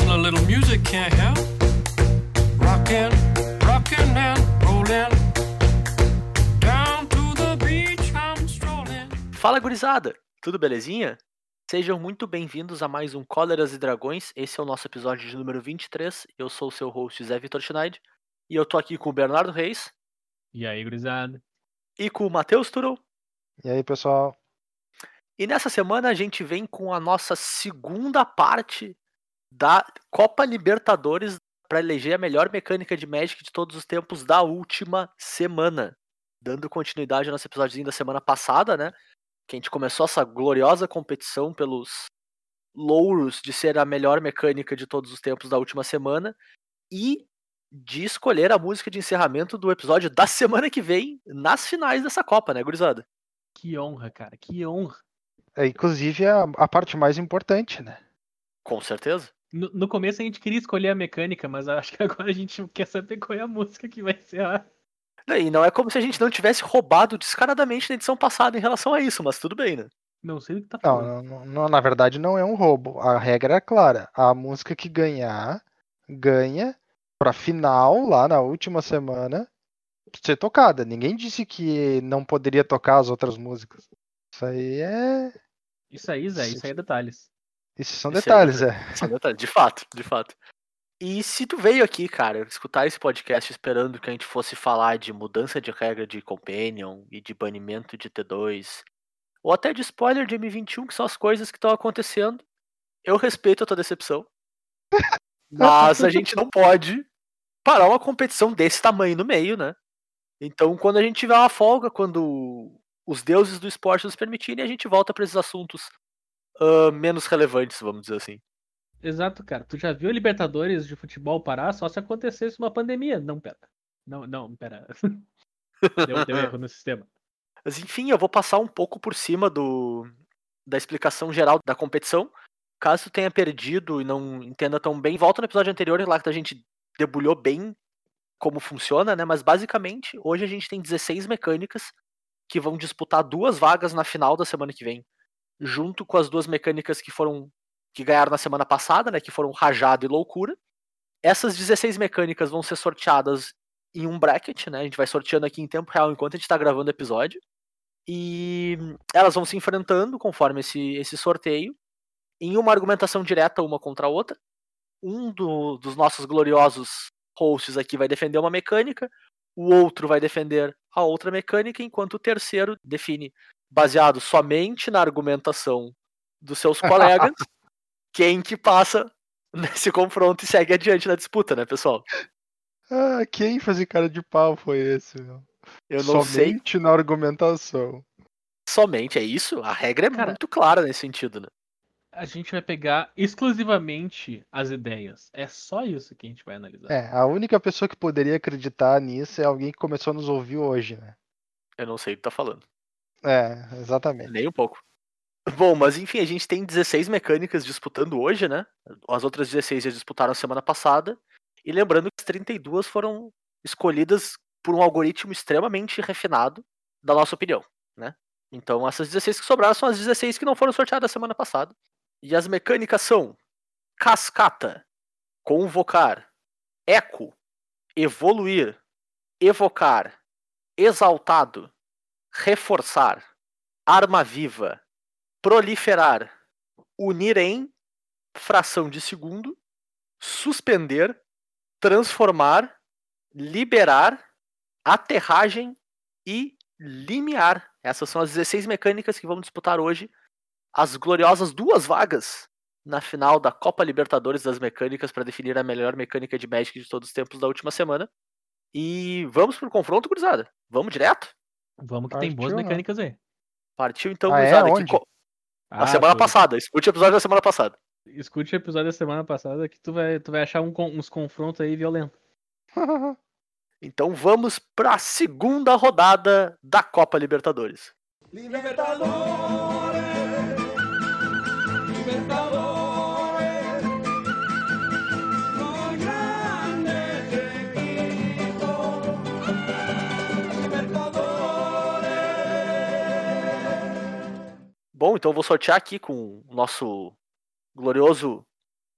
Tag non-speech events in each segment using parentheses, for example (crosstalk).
a little music can't help. Rockin', rockin' and rollin'. Down to the beach I'm strolling. Fala gurizada, tudo belezinha? Sejam muito bem-vindos a mais um Cóleras e Dragões. Esse é o nosso episódio de número 23. Eu sou o seu host Zé Vitor Schneid e eu tô aqui com o Bernardo Reis E aí, gurizada? e com o Matheus Turou. E aí, pessoal? E nessa semana a gente vem com a nossa segunda parte da Copa Libertadores para eleger a melhor mecânica de Magic de todos os tempos da última semana. Dando continuidade ao nosso episódiozinho da semana passada, né? Que a gente começou essa gloriosa competição pelos louros de ser a melhor mecânica de todos os tempos da última semana e de escolher a música de encerramento do episódio da semana que vem nas finais dessa Copa, né, gurizada? Que honra, cara, que honra. É, inclusive, a, a parte mais importante, né? Com certeza. No, no começo a gente queria escolher a mecânica, mas acho que (laughs) agora a gente quer saber qual é a música que vai ser a. Não, E não é como se a gente não tivesse roubado descaradamente na edição passada em relação a isso, mas tudo bem, né? Não sei do que tá Não, falando. não, não, na verdade, não é um roubo. A regra é clara. A música que ganhar, ganha pra final, lá na última semana, ser tocada. Ninguém disse que não poderia tocar as outras músicas. Isso aí é. Isso aí, Zé, isso aí é detalhes. Isso são Isso aí detalhes, é. Só detalhe, De fato, de fato. E se tu veio aqui, cara, escutar esse podcast esperando que a gente fosse falar de mudança de regra de Companion e de banimento de T2, ou até de spoiler de M21, que são as coisas que estão acontecendo, eu respeito a tua decepção. (laughs) Mas a gente não pode parar uma competição desse tamanho no meio, né? Então, quando a gente tiver uma folga, quando os deuses do esporte nos permitirem, a gente volta para esses assuntos ah, menos relevantes, vamos dizer assim. Exato, cara. Tu já viu Libertadores de futebol parar só se acontecesse uma pandemia? Não, pera. Não, não, pera. (laughs) deu, deu erro no sistema. Mas enfim, eu vou passar um pouco por cima do da explicação geral da competição. Caso tu tenha perdido e não entenda tão bem, volta no episódio anterior lá que a gente debulhou bem como funciona, né? Mas basicamente, hoje a gente tem 16 mecânicas que vão disputar duas vagas na final da semana que vem, junto com as duas mecânicas que foram que ganharam na semana passada, né, que foram Rajado e Loucura. Essas 16 mecânicas vão ser sorteadas em um bracket, né? A gente vai sorteando aqui em tempo real enquanto a gente está gravando o episódio. E elas vão se enfrentando conforme esse, esse sorteio, em uma argumentação direta uma contra a outra. Um do- dos nossos gloriosos hosts aqui vai defender uma mecânica, o outro vai defender a outra mecânica, enquanto o terceiro define, baseado somente na argumentação dos seus colegas, (laughs) quem que passa nesse confronto e segue adiante na disputa, né, pessoal? Ah, que ênfase cara de pau foi esse, meu? Eu não sei Somente na argumentação. somente, é isso? A regra é Cara- muito clara nesse sentido, né? A gente vai pegar exclusivamente as ideias. É só isso que a gente vai analisar. É, a única pessoa que poderia acreditar nisso é alguém que começou a nos ouvir hoje, né? Eu não sei o que tá falando. É, exatamente. Nem um pouco. Bom, mas enfim, a gente tem 16 mecânicas disputando hoje, né? As outras 16 já disputaram semana passada. E lembrando que as 32 foram escolhidas por um algoritmo extremamente refinado, da nossa opinião, né? Então essas 16 que sobraram são as 16 que não foram sorteadas semana passada. E as mecânicas são Cascata, Convocar, Eco, Evoluir, Evocar, Exaltado, Reforçar, Arma Viva, Proliferar, Unir em, Fração de segundo, Suspender, Transformar, Liberar, Aterragem e Limiar. Essas são as 16 mecânicas que vamos disputar hoje. As gloriosas duas vagas na final da Copa Libertadores das Mecânicas para definir a melhor mecânica de Magic de todos os tempos da última semana. E vamos pro confronto, gurizada? Vamos direto? Vamos que tem boas Partiu, né? mecânicas aí. Partiu então, Ah, é? que Na Ah, semana tu- passada. Escute o episódio da semana passada. Escute o episódio da semana passada que tu vai, tu vai achar um uns confrontos aí violentos. (laughs) Então vamos para a segunda rodada da Copa Libertadores. Libertadores, Libertadores, Bom, então eu vou sortear aqui com o nosso glorioso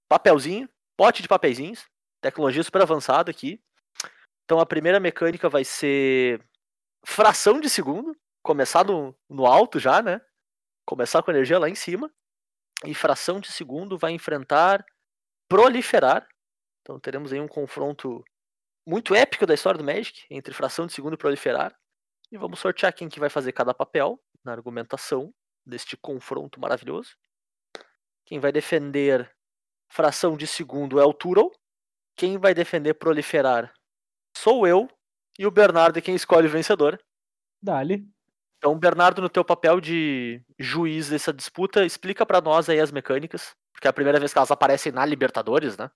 papelzinho. pote de papeizinhos, tecnologia super avançada aqui. Então a primeira mecânica vai ser fração de segundo, começar no, no alto já, né? Começar com energia lá em cima. E fração de segundo vai enfrentar proliferar. Então teremos aí um confronto muito épico da história do Magic entre fração de segundo e proliferar. E vamos sortear quem que vai fazer cada papel na argumentação deste confronto maravilhoso. Quem vai defender fração de segundo é o Turo. Quem vai defender proliferar sou eu. E o Bernardo é quem escolhe o vencedor. Dali. Então, Bernardo, no teu papel de juiz dessa disputa, explica pra nós aí as mecânicas. Porque é a primeira vez que elas aparecem na Libertadores, né?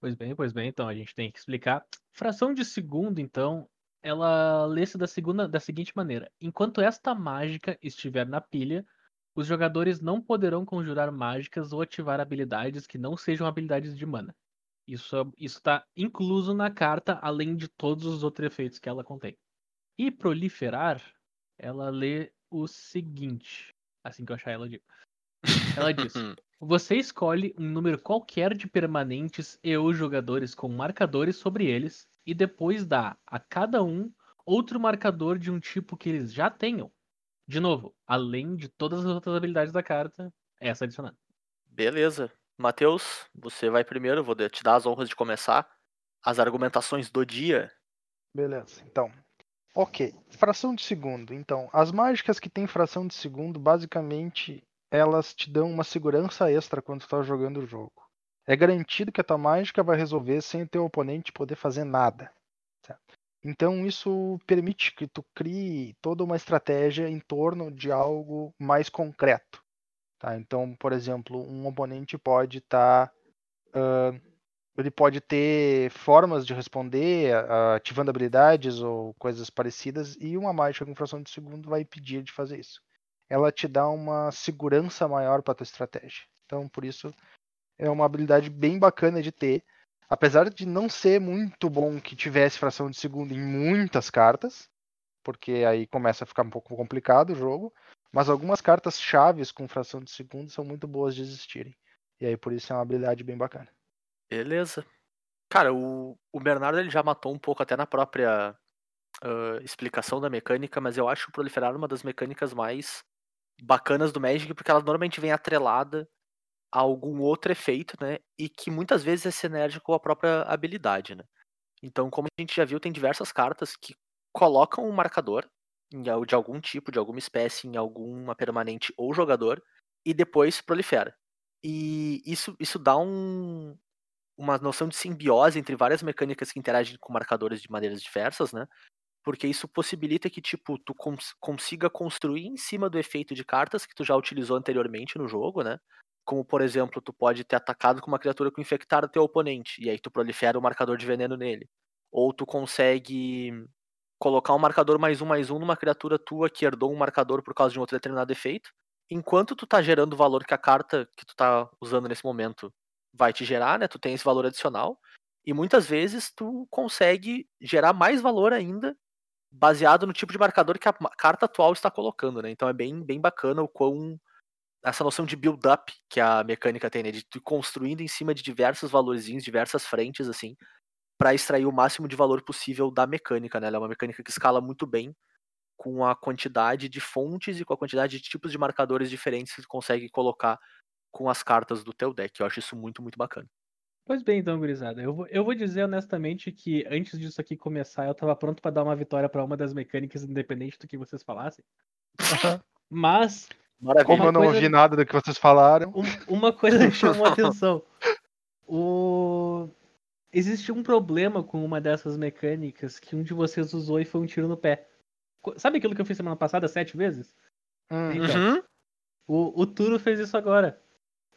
Pois bem, pois bem, então a gente tem que explicar. Fração de segundo, então, ela lê-se da, segunda, da seguinte maneira: enquanto esta mágica estiver na pilha, os jogadores não poderão conjurar mágicas ou ativar habilidades que não sejam habilidades de mana. Isso está incluso na carta, além de todos os outros efeitos que ela contém. E proliferar, ela lê o seguinte. Assim que eu achar ela, eu digo. Ela diz: (laughs) Você escolhe um número qualquer de permanentes e ou jogadores com marcadores sobre eles, e depois dá a cada um outro marcador de um tipo que eles já tenham. De novo, além de todas as outras habilidades da carta, essa adicionada. Beleza. Matheus, você vai primeiro, vou te dar as honras de começar as argumentações do dia. Beleza, então. Ok, fração de segundo. Então, as mágicas que têm fração de segundo, basicamente, elas te dão uma segurança extra quando tu tá jogando o jogo. É garantido que a tua mágica vai resolver sem o teu oponente poder fazer nada. certo? Então, isso permite que tu crie toda uma estratégia em torno de algo mais concreto. Tá? Então, por exemplo, um oponente pode estar. ele pode ter formas de responder, ah, ativando habilidades ou coisas parecidas, e uma mágica com fração de segundo vai impedir de fazer isso. Ela te dá uma segurança maior para tua estratégia. Então, por isso, é uma habilidade bem bacana de ter. Apesar de não ser muito bom que tivesse fração de segundo em muitas cartas, porque aí começa a ficar um pouco complicado o jogo. Mas algumas cartas chaves com fração de segundo são muito boas de existirem. E aí por isso é uma habilidade bem bacana. Beleza. Cara, o, o Bernardo ele já matou um pouco até na própria ah, explicação da mecânica, mas eu acho o proliferar uma das mecânicas mais bacanas do Magic, porque ela normalmente vem atrelada algum outro efeito, né? E que muitas vezes é sinérgico com a própria habilidade, né? Então, como a gente já viu, tem diversas cartas que colocam um marcador de algum tipo, de alguma espécie, em alguma permanente ou jogador, e depois prolifera. E isso, isso dá um, uma noção de simbiose entre várias mecânicas que interagem com marcadores de maneiras diversas, né? Porque isso possibilita que, tipo, tu cons- consiga construir em cima do efeito de cartas que tu já utilizou anteriormente no jogo, né? Como, por exemplo, tu pode ter atacado com uma criatura com infectar o teu oponente, e aí tu prolifera o marcador de veneno nele. Ou tu consegue colocar um marcador mais um mais um numa criatura tua que herdou um marcador por causa de um outro determinado efeito. Enquanto tu tá gerando o valor que a carta que tu tá usando nesse momento vai te gerar, né? Tu tem esse valor adicional. E muitas vezes tu consegue gerar mais valor ainda baseado no tipo de marcador que a carta atual está colocando, né? Então é bem, bem bacana o quão essa noção de build-up que a mecânica tem, né? De construindo em cima de diversos valorzinhos, diversas frentes, assim, para extrair o máximo de valor possível da mecânica, né? Ela é uma mecânica que escala muito bem com a quantidade de fontes e com a quantidade de tipos de marcadores diferentes que tu consegue colocar com as cartas do teu deck. Eu acho isso muito, muito bacana. Pois bem, então, gurizada. Eu vou, eu vou dizer honestamente que antes disso aqui começar, eu tava pronto pra dar uma vitória pra uma das mecânicas, independente do que vocês falassem. (laughs) Mas Maravilha. Como eu não coisa- ouvi nada do que vocês falaram, um- uma coisa me chamou a (laughs) atenção. O... Existe um problema com uma dessas mecânicas que um de vocês usou e foi um tiro no pé. Sabe aquilo que eu fiz semana passada sete vezes? hum, Então, Uhum. O, o Turo fez isso agora.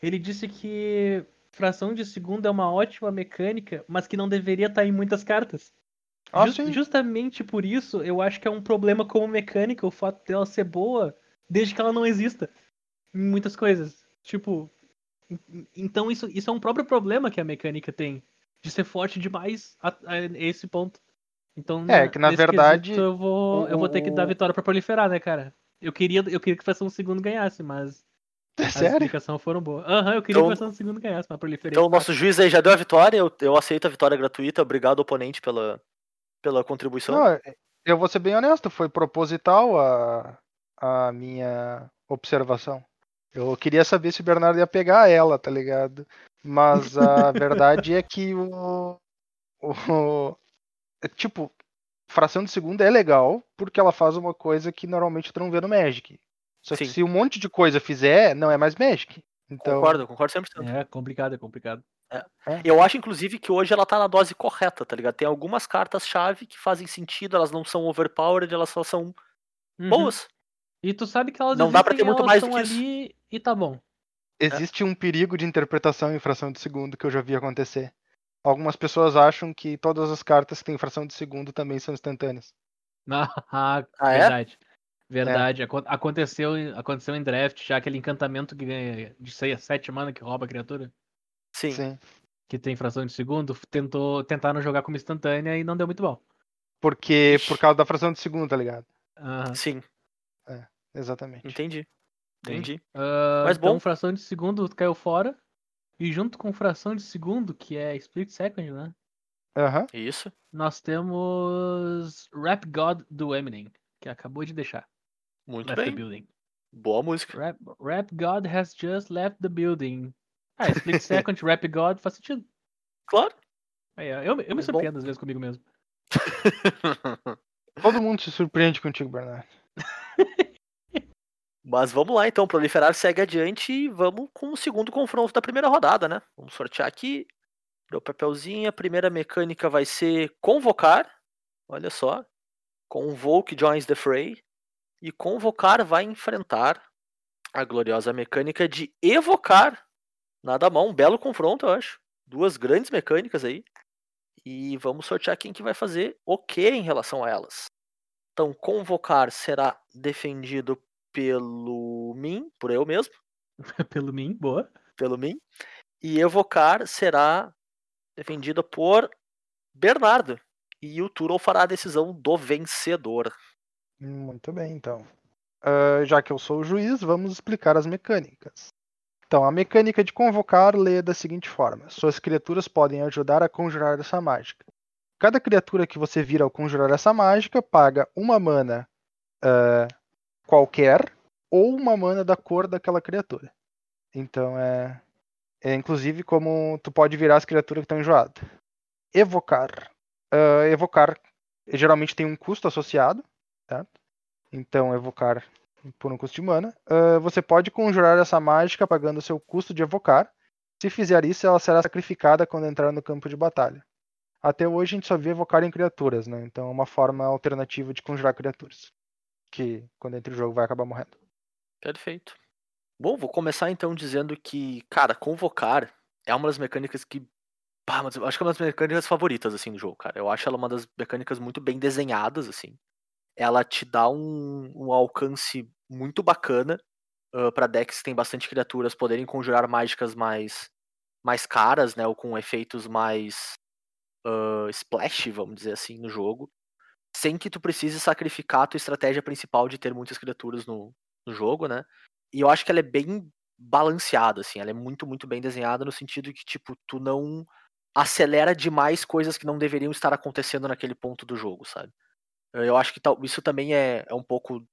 Ele disse que fração de segundo é uma ótima mecânica, mas que não deveria estar em muitas cartas. Ah, Jus- sim. Justamente por isso, eu acho que é um problema como mecânica o fato dela ser boa desde que ela não exista em muitas coisas. Tipo, en- então isso, isso é um próprio problema que a mecânica tem de ser forte demais a, a esse ponto. Então, É, que na verdade, quesito, eu vou, eu vou ter que dar o- vitória pra proliferar, né, cara? Eu queria, eu queria que fração de segundo ganhasse, mas É As sério? explicações foram boas. Aham, eu queria Então- que o segundo ganhasse, mas proliferei. Então o nosso juiz aí já deu a vitória, eu, eu aceito a vitória gratuita, obrigado oponente pela, pela contribuição. Não, eu vou ser bem honesto, foi proposital a, a minha observação. Eu queria saber se o Bernardo ia pegar ela, tá ligado? Mas a (laughs) verdade é que o, o- é, tipo, fração de segundo é legal porque ela faz uma coisa que normalmente tu não vê no Magic. Só que Sim. se um monte de coisa fizer, não é mais Magic. Então, Concordo, concordo 100%. É complicado, é complicado. Eu acho, inclusive, que hoje ela tá na dose correta, tá ligado? Tem algumas cartas-chave que fazem sentido, elas não são overpowered, elas só são Uhum. boas. E tu sabe que elas Não dá pra existem, ter muito mais do estão que isso. ali e tá bom. existe um perigo de interpretação em fração de segundo que eu já vi acontecer. Algumas pessoas acham que todas as cartas que têm fração de segundo também são instantâneas. (laughs) Ah, Ah, é? verdade. Verdade. Acon- Aconteceu, em- aconteceu em draft já aquele encantamento que ganha de 7 mana que rouba a criatura. Sim. Sim. Que tem fração de segundo. Tentou, tentaram jogar como instantânea e não deu muito bom. Porque Ixi. por causa da fração de segundo, tá ligado? Aham. Sim, Exatamente. entendi. Entendi. Ah, Mas então, bom. fração de segundo caiu fora. E junto com fração de segundo, que é split second, né? Aham. Isso. Nós temos Rap God do Eminem, que acabou de deixar. Muito left the bem. building. Boa música. Rap, Rap God has just left the building. Ah, split (laughs) second, Rap God faz sentido. Claro. Aí, eu, eu me bom. surpreendo às vezes comigo mesmo. (laughs) Todo mundo se surpreende contigo, Bernardo. (laughs) Mas vamos lá então, proliferar segue adiante e vamos com o segundo confronto da primeira rodada, né? Vamos sortear aqui. Deu papelzinho, a primeira mecânica vai ser convocar. Olha só. Convoke joins the fray. E convocar vai enfrentar a gloriosa mecânica de evocar. Nada mal, um belo confronto, eu acho. Duas grandes mecânicas aí. E vamos sortear quem que vai fazer o que em relação a elas. Então, convocar será defendido pelo mim, por eu mesmo, (laughs) Pelo mim, boa. pelo mim. E evocar será defendida por Bernardo. E o Turo fará a decisão do vencedor. Muito bem, então. Ah, já que eu sou o juiz, vamos explicar as mecânicas. Então, a mecânica de convocar lê da seguinte forma: suas criaturas podem ajudar a conjurar essa mágica. Cada criatura que você vira ao conjurar essa mágica paga uma mana ah, qualquer ou uma mana da cor daquela criatura. Então é, é inclusive como tu pode virar as criaturas que estão enjoadas. Evocar. Ah, evocar geralmente tem um custo associado, certo? Então evocar por um custo de mana. Ah, você pode conjurar essa mágica pagando seu custo de evocar. Se fizer isso, ela será sacrificada quando entrar no campo de batalha. Até hoje a gente só vê evocar em criaturas, né? Então é uma forma alternativa de conjurar criaturas. Que quando entra o jogo vai acabar morrendo. Perfeito. Bom, vou começar então dizendo que, cara, convocar é uma das mecânicas que. Pá, mas acho que é uma das mecânicas favoritas, assim, do jogo, cara. Eu acho ela uma das mecânicas muito bem desenhadas, assim. Ela te dá um, um alcance muito bacana uh, para decks que tem bastante criaturas poderem conjurar mágicas mais, mais caras, né? Ou com efeitos mais uh, splash, vamos dizer assim, no jogo. Sem que tu precise sacrificar a tua estratégia principal de ter muitas criaturas no, no jogo, né? E eu acho que ela é bem balanceada, assim, ela é muito, muito bem desenhada no sentido que, tipo, tu não acelera demais coisas que não deveriam estar acontecendo naquele ponto do jogo, sabe? Eu acho que isso também é, é um pouco,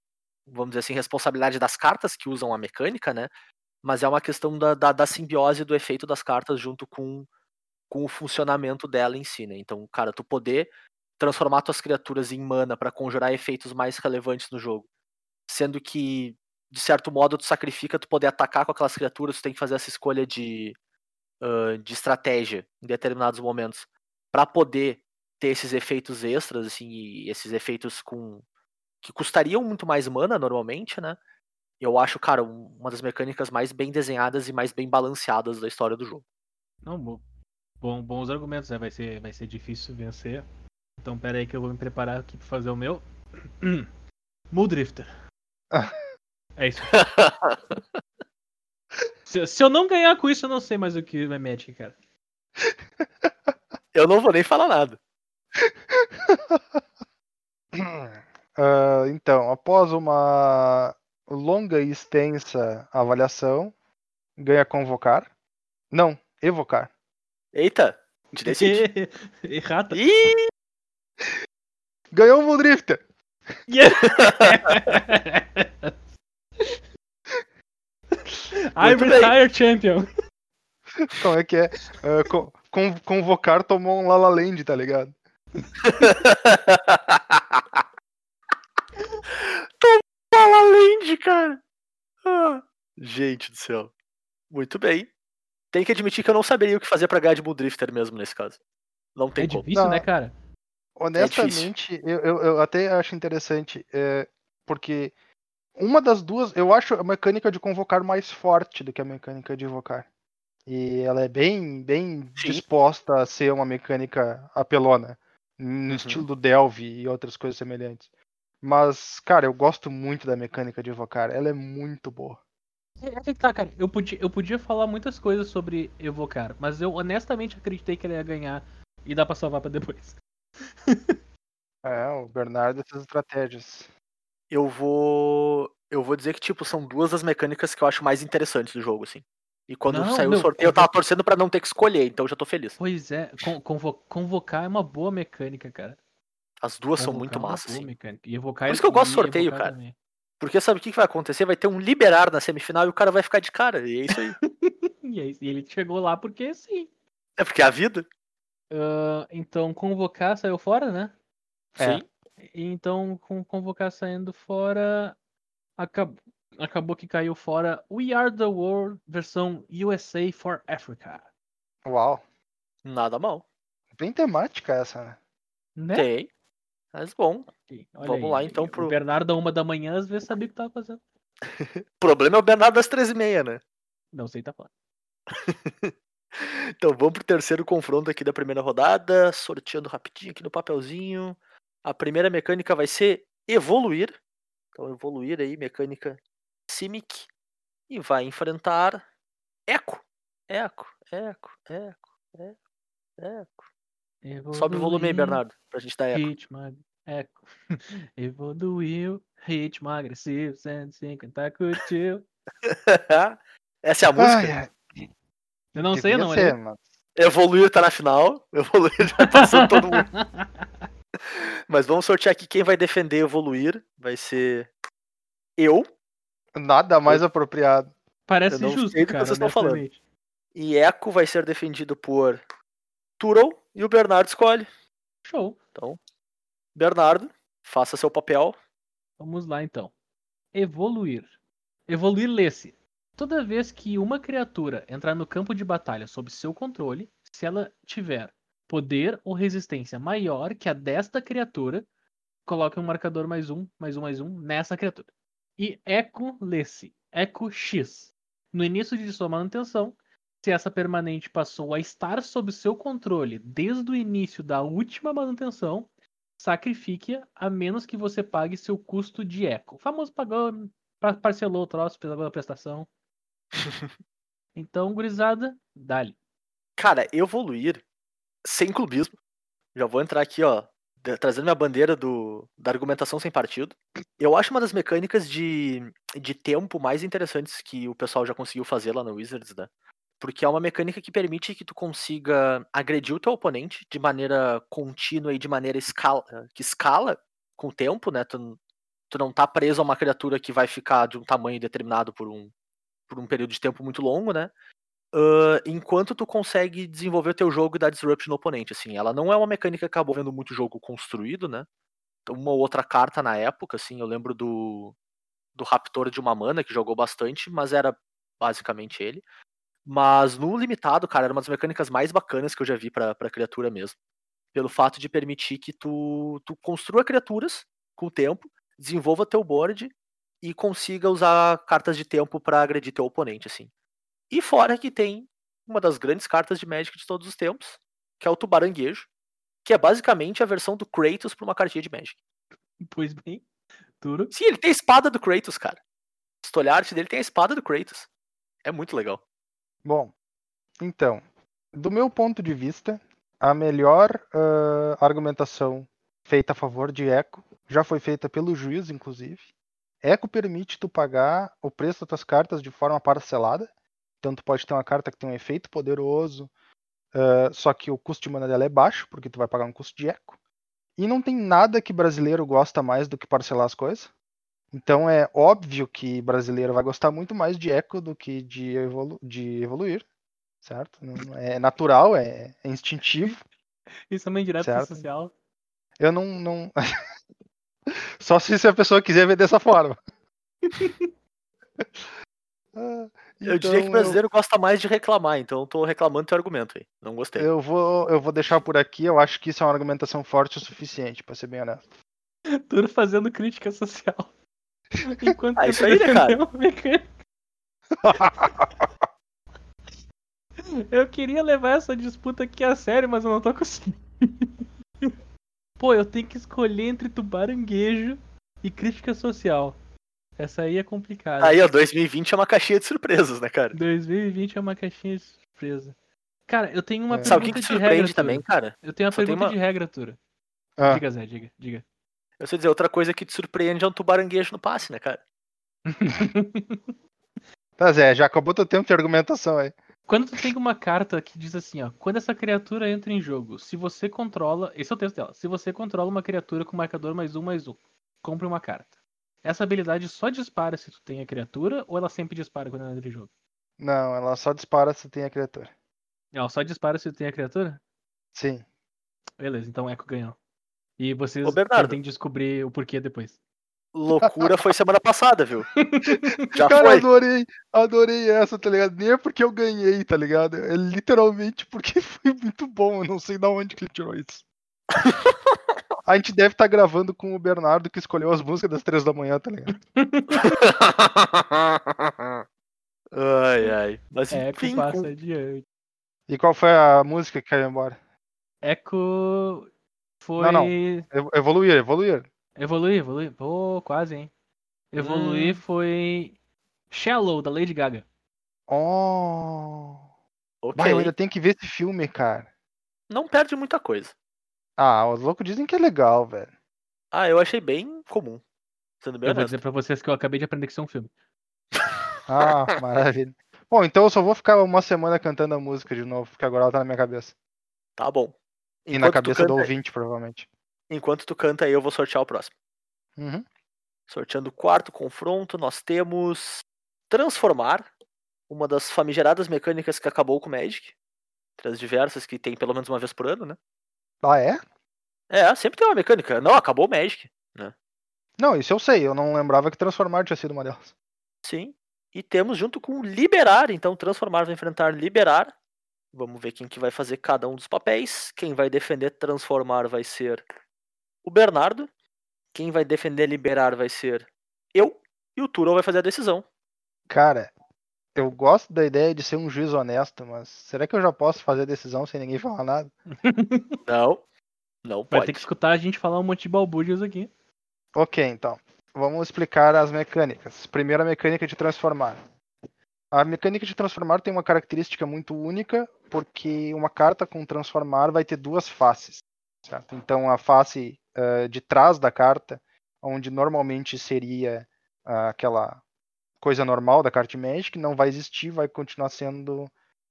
vamos dizer assim, responsabilidade das cartas que usam a mecânica, né? Mas é uma questão da, da, da simbiose do efeito das cartas junto com, com o funcionamento dela em si, né? Então, cara, tu poder transformar tuas criaturas em mana para conjurar efeitos mais relevantes no jogo, sendo que de certo modo tu sacrifica tu poder atacar com aquelas criaturas, tu tem que fazer essa escolha de, uh, de estratégia em determinados momentos para poder ter esses efeitos extras, assim, e esses efeitos com que custariam muito mais mana normalmente, né? Eu acho, cara, um- uma das mecânicas mais bem desenhadas e mais bem balanceadas da história do jogo. Não, bom, bons argumentos, né? Vai ser, vai ser difícil vencer. Então pera aí que eu vou me preparar aqui pra fazer o meu. (clears throat) Muldrifter. Ah. É isso. (laughs) se, se eu não ganhar com isso, eu não sei mais o que é Magic, cara. (laughs) Eu não vou nem falar nada. (clears throat) Ah, então, após uma longa e extensa avaliação, ganha convocar. Não, evocar. Eita, te decidi. Errata. Ih, Ganhou o Muldrifter! (laughs) I'm Muito bem. retired champion. (laughs) Como é que é? Con- con- convocar tomou um Lala Land, tá ligado? (laughs) Fala Land, cara. Ah, gente do céu. Muito bem. Tem que admitir que eu não saberia o que fazer pra ganhar de Bulldrafter mesmo nesse caso. Não tem É como. difícil, Não. né, cara? Honestamente, eu, eu, eu até acho interessante, é, porque uma das duas, eu acho a mecânica de convocar mais forte do que a mecânica de invocar. E ela é bem, bem Sim. disposta a ser uma mecânica apelona, no Uhum. estilo do Delve e outras coisas semelhantes. Mas, cara, eu gosto muito da mecânica de invocar, ela é muito boa. É é que tá, cara. Eu podia, eu podia falar muitas coisas sobre evocar, mas eu honestamente acreditei que ele ia ganhar e dá pra salvar pra depois. (laughs) É, o Bernardo essas estratégias. Eu vou. Eu vou dizer que, tipo, são duas das mecânicas que eu acho mais interessantes do jogo, assim. E quando Não, saiu meu, o sorteio, eu tava torcendo pra não ter que escolher, então eu já tô feliz. Pois é, con- convo- convocar é uma boa mecânica, cara. As duas são Convocar muito é massas, assim. mecânica. E evocar Por isso que eu gosto e do sorteio, cara. também. Porque sabe o que, que vai acontecer? Vai ter um liberar na semifinal e o cara vai ficar de cara. E é isso aí. (laughs) E, aí, e ele chegou lá porque sim. é porque é a vida. Ah, então, convocar saiu fora, né? É. Sim. E Então, com convocar saindo fora, acabou, acabou que caiu fora We Are the World versão USA for Africa. Uau, Nada mal. bem temática essa, né? Né? Tem. Mas bom. Vamos aí, lá, então, O pro- Bernardo, a uma da manhã, às vezes sabia o que tava fazendo. (laughs) O problema é o Bernardo das 13h30, né? Não sei, tá falando. (laughs) Então vamos pro terceiro confronto aqui da primeira rodada, sorteando rapidinho aqui no papelzinho. A primeira mecânica vai ser evoluir. Então evoluir aí, mecânica Simic. E vai enfrentar Eco. Eco, Eco, Eco, Eco, Eco. Sobe o volume aí, Evoluiu, Bernardo, pra gente dar eco. Ritmo eco. (laughs) Evoluiu, ritmo agressivo, 150 curtiu. (laughs) Essa é a música. Ai, Eu não sei, não ser, é? mano. Evoluir tá na final. Evoluir já (laughs) passou todo mundo. Mas vamos sortear aqui quem vai defender evoluir. Vai ser eu. Nada mais apropriado. Parece Eu justo, sei do que cara, vocês estão falando. E Eco vai ser defendido por Turtle. E o Bernardo escolhe. Show. Então, Bernardo, faça seu papel. Vamos lá então. Evoluir. Evoluir lê-se. Toda vez que uma criatura entrar no campo de batalha sob seu controle, se ela tiver poder ou resistência maior que a desta criatura, coloque um marcador mais um, mais um, mais um nessa criatura. E Eco lê-se. Eco X. No início de sua manutenção, se essa permanente passou a estar sob seu controle desde o início da última manutenção, sacrifique-a a menos que você pague seu custo de eco. O famoso pagou, pa- parcelou o troço, pagou a prestação. (laughs) Então, gurizada, dali. Cara, evoluir sem clubismo. Já vou entrar aqui, ó, trazendo minha bandeira do, da argumentação sem partido. Eu acho uma das mecânicas de, de tempo mais interessantes que o pessoal já conseguiu fazer lá no Wizards, né? Porque é uma mecânica que permite que tu consiga agredir o teu oponente de maneira contínua e de maneira escala, que escala com o tempo, né? Tu, tu não tá preso a uma criatura que vai ficar de um tamanho determinado por um, por um período de tempo muito longo, né? Ah, enquanto tu consegue desenvolver o teu jogo e dar disruption no oponente, assim. Ela não é uma mecânica que acabou vendo muito jogo construído, né? Então, Uma ou outra carta na época, assim, eu lembro do do Raptor de uma mana, que jogou bastante, mas era basicamente ele. Mas no limitado, cara, era uma das mecânicas mais bacanas que eu já vi pra, pra criatura mesmo. Pelo fato de permitir que tu, tu construa criaturas com o tempo, desenvolva teu board e consiga usar cartas de tempo pra agredir teu oponente, assim. E fora que tem uma das grandes cartas de Magic de todos os tempos, que é o Tubaranguejo, que é basicamente a versão do Kratos pra uma cartinha de Magic. Pois bem, Turo. Sim, ele tem a espada do Kratos, cara. Se tu olhar a arte dele, tem a espada do Kratos. É muito legal. Bom, então, do meu ponto de vista, a melhor ah, argumentação feita a favor de Echo já foi feita pelo juiz, inclusive. Eco permite tu pagar o preço das tuas cartas de forma parcelada. Então tu pode ter uma carta que tem um efeito poderoso, ah, só que o custo de mana dela é baixo, porque tu vai pagar um custo de eco. E não tem nada que brasileiro gosta mais do que parcelar as coisas. Então é óbvio que brasileiro vai gostar muito mais de eco do que de, evolu de evoluir. Certo? É natural, é, é instintivo. Isso é uma indireta social. Eu não. não... (laughs) Só se a pessoa quiser ver dessa forma. (laughs) Ah, Eu diria que então o brasileiro gosta mais de reclamar, então eu tô reclamando teu argumento aí. Não gostei. Eu vou, eu vou deixar por aqui. Eu acho que isso é uma argumentação forte o suficiente, pra ser bem honesto. (laughs) Tudo fazendo crítica social. (laughs) Enquanto Ah, isso aí, né, (laughs) mecânica. Eu queria levar essa disputa aqui a sério, mas eu não tô conseguindo. (laughs) Pô, eu tenho que escolher entre tubaranguejo e crítica social. Essa aí é complicada. Aí, ó, 2020 é uma caixinha de surpresas, né, cara? 2020 é uma caixinha de surpresa. Cara, eu tenho uma É. Sabe o que, pergunta que de regra, surpreende também, cara? Eu tenho uma Só pergunta uma- de regra, Tura. Ah, Diga, Zé, diga, diga. Eu sei dizer, outra coisa que te surpreende é um tubaranguejo no passe, né, cara? (laughs) tá, Zé, já acabou teu tempo de argumentação aí. Quando tu tem uma carta que diz assim, ó, quando essa criatura entra em jogo, se você controla, esse é o texto dela, se você controla uma criatura com marcador mais um mais um, compre uma carta. Essa habilidade só dispara se tu tem a criatura ou ela sempre dispara quando ela entra em jogo? Não, ela só dispara se tem a criatura. Ela só dispara se tu tem a criatura? Sim. Beleza, então Echo ganhou. E vocês Ô, Bernardo. tentem descobrir o porquê depois. Loucura foi semana passada, viu? (laughs) Já Cara, foi. adorei, adorei essa, tá ligado? Nem é porque eu ganhei, tá ligado? É literalmente porque (laughs) foi muito bom. Eu não sei de onde que ele tirou isso. (laughs) A gente deve estar gravando com o Bernardo que escolheu as músicas das três da manhã, tá ligado? ai, ai. Mas Echo enfim, passa com- adiante. E qual foi a música que caiu embora? Echo foi. Não, não. Ev- Evoluir, evoluir. Evoluir, evoluir. Pô, quase, hein? Evoluir Hum. foi. Shallow, da Lady Gaga. Oh. ok. Bah, eu ainda tenho que ver esse filme, cara. Não perde muita coisa. Ah, os loucos dizem que é legal, velho. Ah, eu achei bem comum. Sendo bem Eu vou honesto. dizer pra vocês que eu acabei de aprender que isso é um filme. (laughs) Ah, maravilha. Bom, então eu só vou ficar uma semana cantando a música de novo, porque agora ela tá na minha cabeça. Tá bom. E na cabeça do ouvinte, provavelmente. Enquanto tu canta aí, eu vou sortear o próximo. Uhum. Sorteando o quarto confronto, nós temos Transformar, uma das famigeradas mecânicas que acabou com o Magic. Entre as diversas que tem pelo menos uma vez por ano, né? Ah, é? É, sempre tem uma mecânica. Não, acabou o Magic. Não, isso eu sei. Eu não lembrava que transformar tinha sido uma delas. Sim. E temos junto com Liberar. Então, Transformar vai enfrentar Liberar. Vamos ver quem que vai fazer cada um dos papéis. Quem vai defender Transformar vai ser o Bernardo. Quem vai defender Liberar vai ser eu. E o Turo vai fazer a decisão. Cara, eu gosto da ideia de ser um juiz honesto, mas será que eu já posso fazer a decisão sem ninguém falar nada? (laughs) Não. Não Vai pode. ter que escutar a gente falar um monte de balbúrdios aqui. Ok, então. Vamos explicar as mecânicas. Primeira mecânica de transformar. A mecânica de transformar tem uma característica muito única, porque uma carta com transformar vai ter duas faces. Certo? Então a face eh, de trás da carta, onde normalmente seria ah, aquela coisa normal da carta de Magic, não vai existir, vai continuar sendo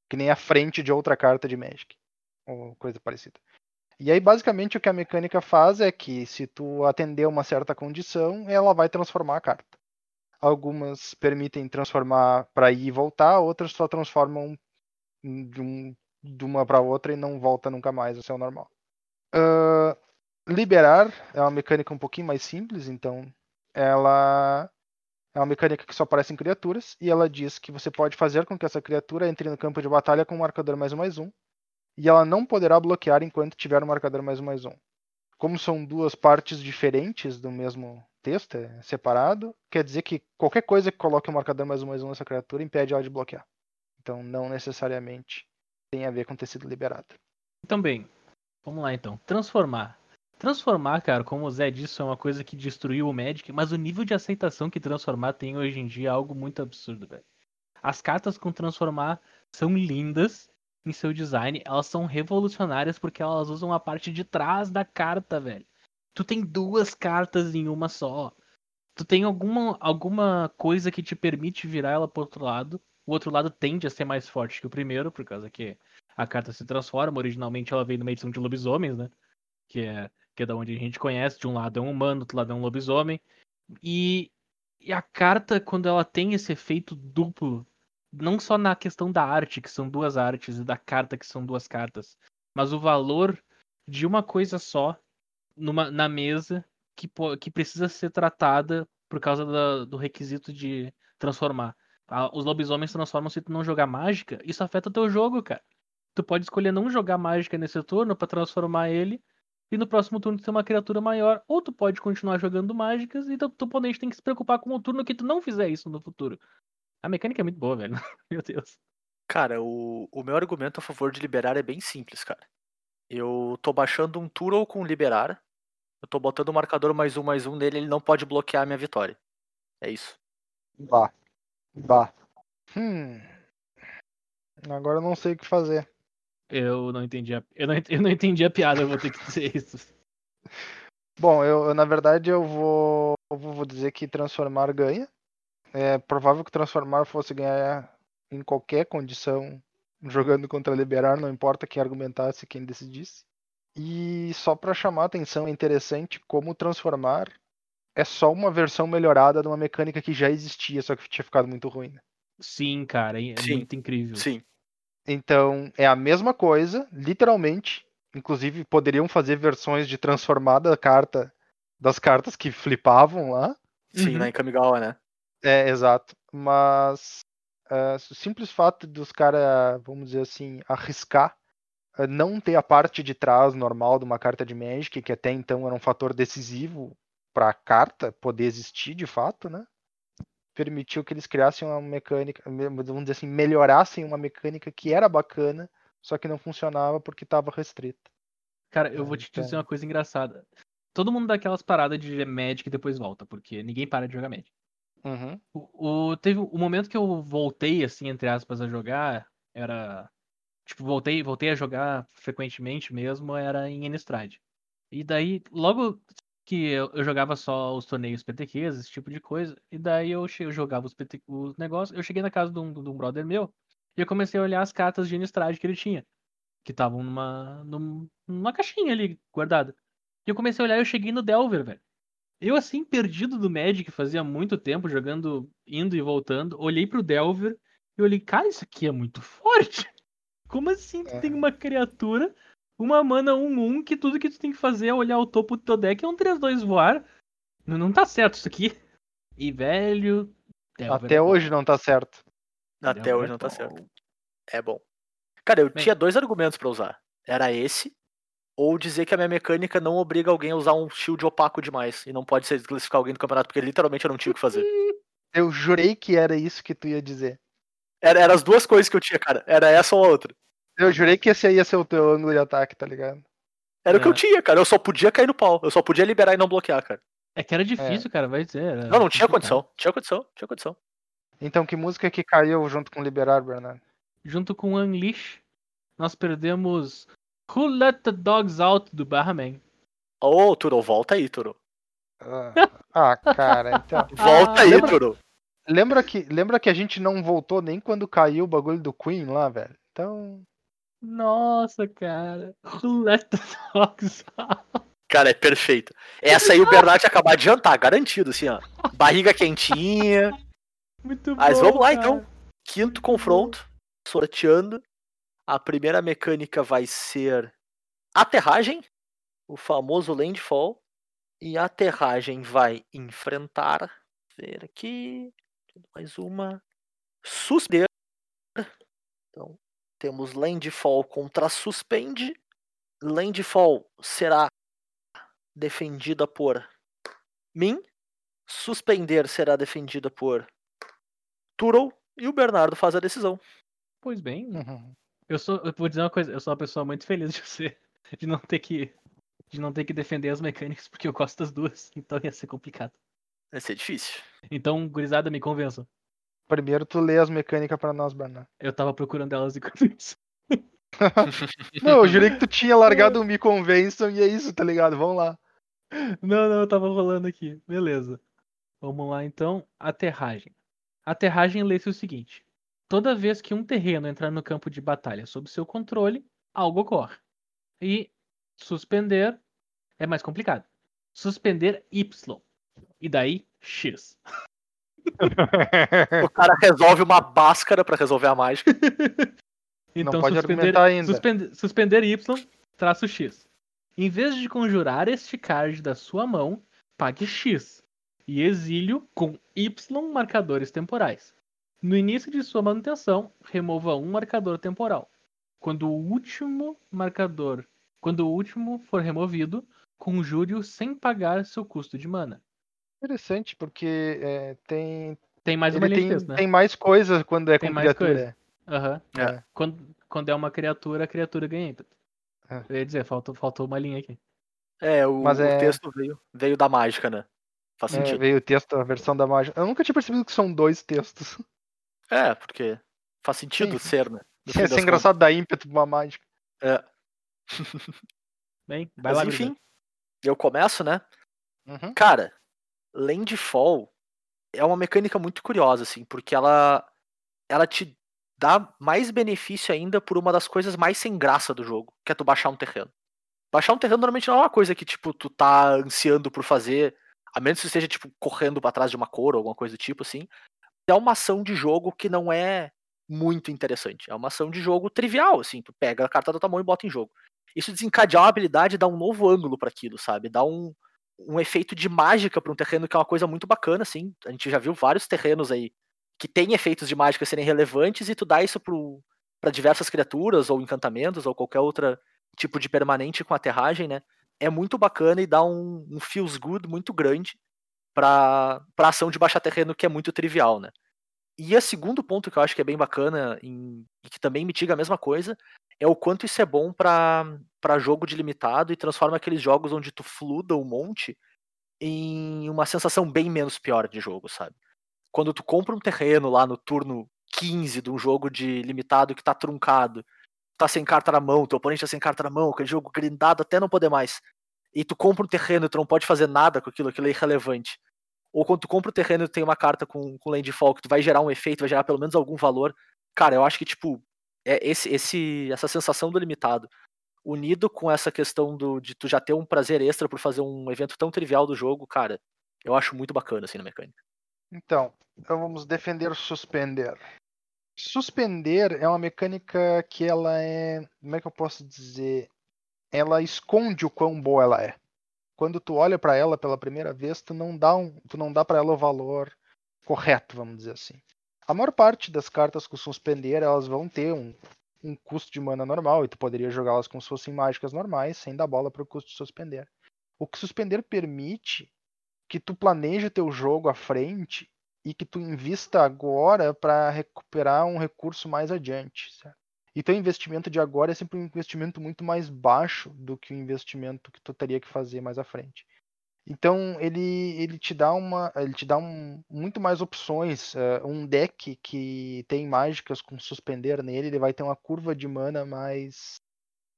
que nem a frente de outra carta de Magic. Ou coisa parecida. E aí, basicamente, o que a mecânica faz é que, se tu atender uma certa condição, ela vai transformar a carta. Algumas permitem transformar para ir e voltar, outras só transformam de, um- de uma para outra e não volta nunca mais ao seu normal. Ah, liberar é uma mecânica um pouquinho mais simples, então ela é uma mecânica que só aparece em criaturas e ela diz que você pode fazer com que essa criatura entre no campo de batalha com um marcador mais um mais um e ela não poderá bloquear enquanto tiver um marcador mais um mais um. Como são duas partes diferentes do mesmo texto, é separado, quer dizer que qualquer coisa que coloque um marcador mais um mais um nessa criatura impede ela de bloquear. Então não necessariamente tem a ver com ter sido liberado. Então, bem, vamos lá então. Transformar. Transformar, cara, como o Zé disse, é uma coisa que destruiu o Magic, mas o nível de aceitação que transformar tem hoje em dia é algo muito absurdo, velho. As cartas com transformar são lindas em seu design, elas são revolucionárias porque elas usam a parte de trás da carta, velho. Tu tem duas cartas em uma só. tu tem alguma, alguma coisa que te permite virar ela pro outro lado. O outro lado tende a ser mais forte que o primeiro, por causa que a carta se transforma. Originalmente ela veio numa edição de lobisomens, né? Que é, que é da onde a gente conhece. De um lado é um humano, do outro lado é um lobisomem. E, e a carta, quando ela tem esse efeito duplo, não só na questão da arte, que são duas artes, e da carta, que são duas cartas, mas o valor de uma coisa só numa, na mesa que, que precisa ser tratada por causa da- do requisito de transformar. Os lobisomens transformam se tu não jogar mágica, isso afeta teu jogo, cara. Tu pode escolher não jogar mágica nesse turno pra transformar ele e no próximo turno ter uma criatura maior, ou tu pode continuar jogando mágicas e teu, teu oponente tem que se preocupar com o turno que tu não fizer isso no futuro. A mecânica é muito boa, velho. (laughs) Meu Deus. Cara, o, o meu argumento a favor de liberar é bem simples, cara. Eu tô baixando um Turo com liberar. Eu tô botando o marcador mais um, mais um nele, ele não pode bloquear a minha vitória. É isso. Bah. Bah. Hum. Agora eu não sei o que fazer. Eu não entendi a, eu não, eu não entendi a piada, eu vou ter que dizer (laughs) isso. Bom, eu, eu, na verdade eu vou, eu vou vou dizer que transformar ganha. É provável que transformar fosse ganhar em qualquer condição jogando contra liberar, não importa quem argumentasse, quem decidisse. E só para chamar a atenção, é interessante como transformar é só uma versão melhorada de uma mecânica que já existia, só que tinha ficado muito ruim. né? Sim, cara, é Sim, muito incrível. Sim. Então, é a mesma coisa, literalmente. Inclusive, poderiam fazer versões de transformada carta das cartas que flipavam lá. Sim, Uhum. na Ikamigawa, né? É, exato. Mas ah, o simples fato dos caras, vamos dizer assim, arriscar não ter a parte de trás normal de uma carta de Magic, que até então era um fator decisivo para a carta poder existir de fato, né? Permitiu que eles criassem uma mecânica, me- vamos dizer assim, melhorassem uma mecânica que era bacana, só que não funcionava porque estava restrita. Cara, eu vou te Então- dizer uma coisa engraçada. Todo mundo dá aquelas paradas de Magic e depois volta, porque ninguém para de jogar Magic. Uhum. O, o- teve o momento que eu voltei, assim, entre aspas, a jogar, era. Tipo, voltei, voltei a jogar frequentemente mesmo, era em Innistrad. E daí, logo que eu, eu jogava só os torneios PTQs, esse tipo de coisa, e daí eu, che- eu jogava os, PT, os negócios, eu cheguei na casa de um, de um brother meu, e eu comecei a olhar as cartas de Innistrad que ele tinha, que estavam numa, num- numa caixinha ali, guardada. E eu comecei a olhar e eu cheguei no Delver, velho. Eu, assim, perdido do Magic, fazia muito tempo, jogando, indo e voltando, olhei pro Delver e olhei, cara, isso aqui é muito forte. Como assim tu É. tem uma criatura, uma mana 1-1, que tudo que tu tem que fazer é olhar o topo do teu deck, é um 3-2 voar. Não, não tá certo isso aqui. E, velho... Delver Até é hoje não tá certo. Até hoje é não tá bom. certo. É bom. Cara, eu Bem. tinha dois argumentos pra usar. Era esse, ou dizer que a minha mecânica não obriga alguém a usar um shield opaco demais e não pode ser desclassificar alguém do campeonato, porque literalmente eu não tinha o que fazer. Eu jurei que era isso que tu ia dizer. Era, era as duas coisas que eu tinha, cara. Era essa ou a outra. Eu jurei que esse aí ia ser o teu ângulo de ataque, tá ligado? Era o que eu É. tinha, cara. Eu só podia cair no pau. Eu só podia liberar e não bloquear, cara. É que era difícil, cara, vai dizer. era Não, não tinha condição. Tinha condição, tinha condição. Então, que música que caiu junto com Liberar, Bernardo? Junto com Unleash, nós perdemos Who Let the Dogs Out do Barman. Ô, Turo, volta aí, Turo. Ah, (laughs) ah, cara, então. Volta aí, lembra- Turo. Lembra que, lembra que a gente não voltou nem quando caiu o bagulho do Queen lá, velho? Então. Nossa, cara. Let the Dogs Out. Cara, é perfeito. Essa aí o Bernard acabar de jantar, garantido, assim, ó. Barriga quentinha. Muito Mas bom, vamos lá, cara. então. Quinto confronto. Sorteando. A primeira mecânica vai ser aterragem. O famoso landfall. E a aterragem vai enfrentar. Ver aqui. Mais uma. Suspender. Então, temos landfall contra suspende. Landfall será defendida por mim. Suspender será defendida por Turo. E o Bernardo faz a decisão. Pois bem, uhum. eu sou. Eu vou dizer uma coisa, eu sou uma pessoa muito feliz de ser. De não ter que. De não ter que defender as mecânicas, porque eu gosto das duas. Então ia ser complicado. Vai ser difícil. Então, gurizada, me convençam. Primeiro tu lê as mecânicas pra nós, Bernardo. Eu tava procurando elas enquanto isso. (laughs) Não, eu jurei que tu (laughs) tinha largado o Me Convençam e é isso, tá ligado? Vamos lá. Não, não, eu tava rolando aqui. Beleza. Vamos lá então, aterragem. Aterragem lê-se o seguinte: toda vez que um terreno entrar no campo de batalha sob seu controle, algo ocorre. E suspender é mais complicado. Suspender Y. E daí X. (laughs) O cara resolve uma báscara pra resolver a mágica. Então pode suspender, argumentar ainda. suspender, suspender Y, traço X. Em vez de conjurar este card da sua mão, pague X. E exílio com Y marcadores temporais. No início de sua manutenção, remova um marcador temporal. Quando o último marcador, quando o último for removido, conjure-o sem pagar seu custo de mana. Interessante, porque é, tem, Tem mais uma ele tem, né? tem mais coisa quando é Tem com mais criatura. coisa. Aham. É. Quando, quando é uma criatura, a criatura ganha ímpeto. É. Eu ia dizer, faltou, faltou uma linha aqui. É, o, Mas o é- texto veio, veio da mágica, né? Faz É, sentido. veio o texto, a versão da mágica. Eu nunca tinha percebido que são dois textos. É, porque faz sentido Sim. ser, né? Das ser engraçado dar ímpeto pra uma mágica. É. Bem, vai Mas lá, enfim, eu começo, né? Uhum. Cara, Landfall é uma mecânica muito curiosa, assim, porque ela, ela te dá mais benefício ainda por uma das coisas mais sem graça do jogo, que é tu baixar um terreno. Baixar um terreno normalmente não é uma coisa que, tipo, tu tá ansiando por fazer, a menos que esteja, tipo, correndo pra trás de uma cor ou alguma coisa do tipo, assim. É uma ação de jogo que não é muito interessante. É uma ação de jogo trivial, assim, tu pega a carta do tamanho e bota em jogo. Isso desencadear uma habilidade dá um novo ângulo pra aquilo, sabe? Dá um, um efeito de mágica para um terreno que é uma coisa muito bacana, assim. A gente já viu vários terrenos aí que têm efeitos de mágica serem relevantes e tu dá isso para diversas criaturas ou encantamentos ou qualquer outro tipo de permanente com aterragem, né? É muito bacana e dá um, um feels good muito grande para ação de baixar terreno que é muito trivial, né? E o segundo ponto que eu acho que é bem bacana em- e que também mitiga a mesma coisa é o quanto isso é bom para jogo de limitado e transforma aqueles jogos onde tu fluda um monte em uma sensação bem menos pior de jogo, sabe? Quando tu compra um terreno lá no turno 15 de um jogo de limitado que tá truncado, tá sem carta na mão, teu oponente tá sem carta na mão, aquele jogo grindado até não poder mais, e tu compra um terreno e tu não pode fazer nada com aquilo, aquilo é irrelevante. Ou quando tu compra um terreno e tem uma carta com, com landfall que tu vai gerar um efeito, vai gerar pelo menos algum valor, cara, eu acho que, tipo, é esse, esse, essa sensação do limitado, unido com essa questão do, de tu já ter um prazer extra por fazer um evento tão trivial do jogo, cara, eu acho muito bacana, assim, na mecânica. Então, então vamos defender suspender. Suspender é uma mecânica que ela é. Como é que eu posso dizer? Ela esconde o quão boa ela é. Quando tu olha pra ela pela primeira vez, tu não dá um, tu não dá para ela o valor correto, vamos dizer assim. A maior parte das cartas com suspender, elas vão ter um, um custo de mana normal e tu poderia jogá-las como se fossem mágicas normais, sem dar bola pro custo de suspender. O que suspender permite que tu planeje teu jogo à frente e que tu invista agora para recuperar um recurso mais adiante. Certo? E teu investimento de agora é sempre um investimento muito mais baixo do que o investimento que tu teria que fazer mais à frente. Então ele, ele te dá uma ele te dá um, muito mais opções. Uh, um deck que tem mágicas com suspender nele, ele vai ter uma curva de mana mais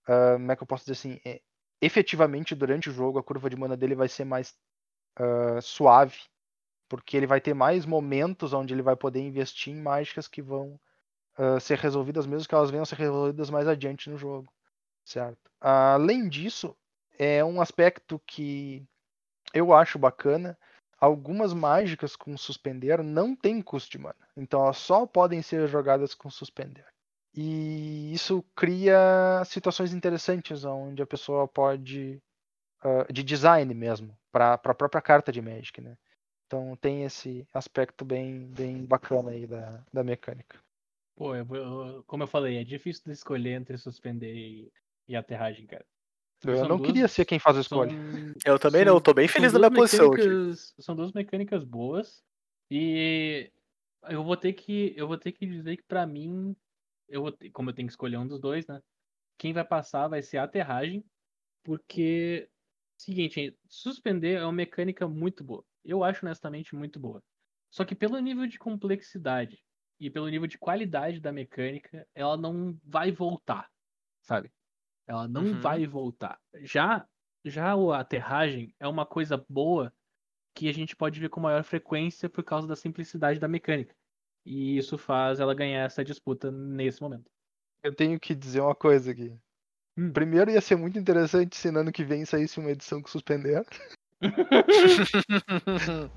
uh, como é que eu posso dizer assim? É, efetivamente durante o jogo a curva de mana dele vai ser mais uh, suave, porque ele vai ter mais momentos onde ele vai poder investir em mágicas que vão uh, ser resolvidas, mesmo que elas venham a ser resolvidas mais adiante no jogo, certo? Além disso, é um aspecto que eu acho bacana. Algumas mágicas com suspender não tem custo de mana, então elas só podem ser jogadas com suspender. E isso cria situações interessantes onde a pessoa pode uh, de design mesmo para a própria carta de Magic, né? Então tem esse aspecto bem, bem bacana aí da, da mecânica. Pô, eu, eu- como eu falei, é difícil de escolher entre suspender e, e aterragem, cara. Eu São não duas- queria ser quem faz a são- escolha. Eu também são- não, tô bem são feliz na minha posição aqui. São duas mecânicas boas e eu vou ter que eu vou ter que dizer que pra mim eu vou ter- como eu tenho que escolher um dos dois, né? Quem vai passar vai ser a aterragem, porque seguinte, suspender é uma mecânica muito boa. Eu acho honestamente muito boa. Só que pelo nível de complexidade e pelo nível de qualidade da mecânica, ela não vai voltar, sabe? Ela não Uhum. vai voltar. Já já o aterragem é uma coisa boa que a gente pode ver com maior frequência por causa da simplicidade da mecânica. E isso faz ela ganhar essa disputa nesse momento. Eu tenho que dizer uma coisa aqui. Hum. Primeiro ia ser muito interessante se no ano que vem saísse uma edição que suspender. (laughs)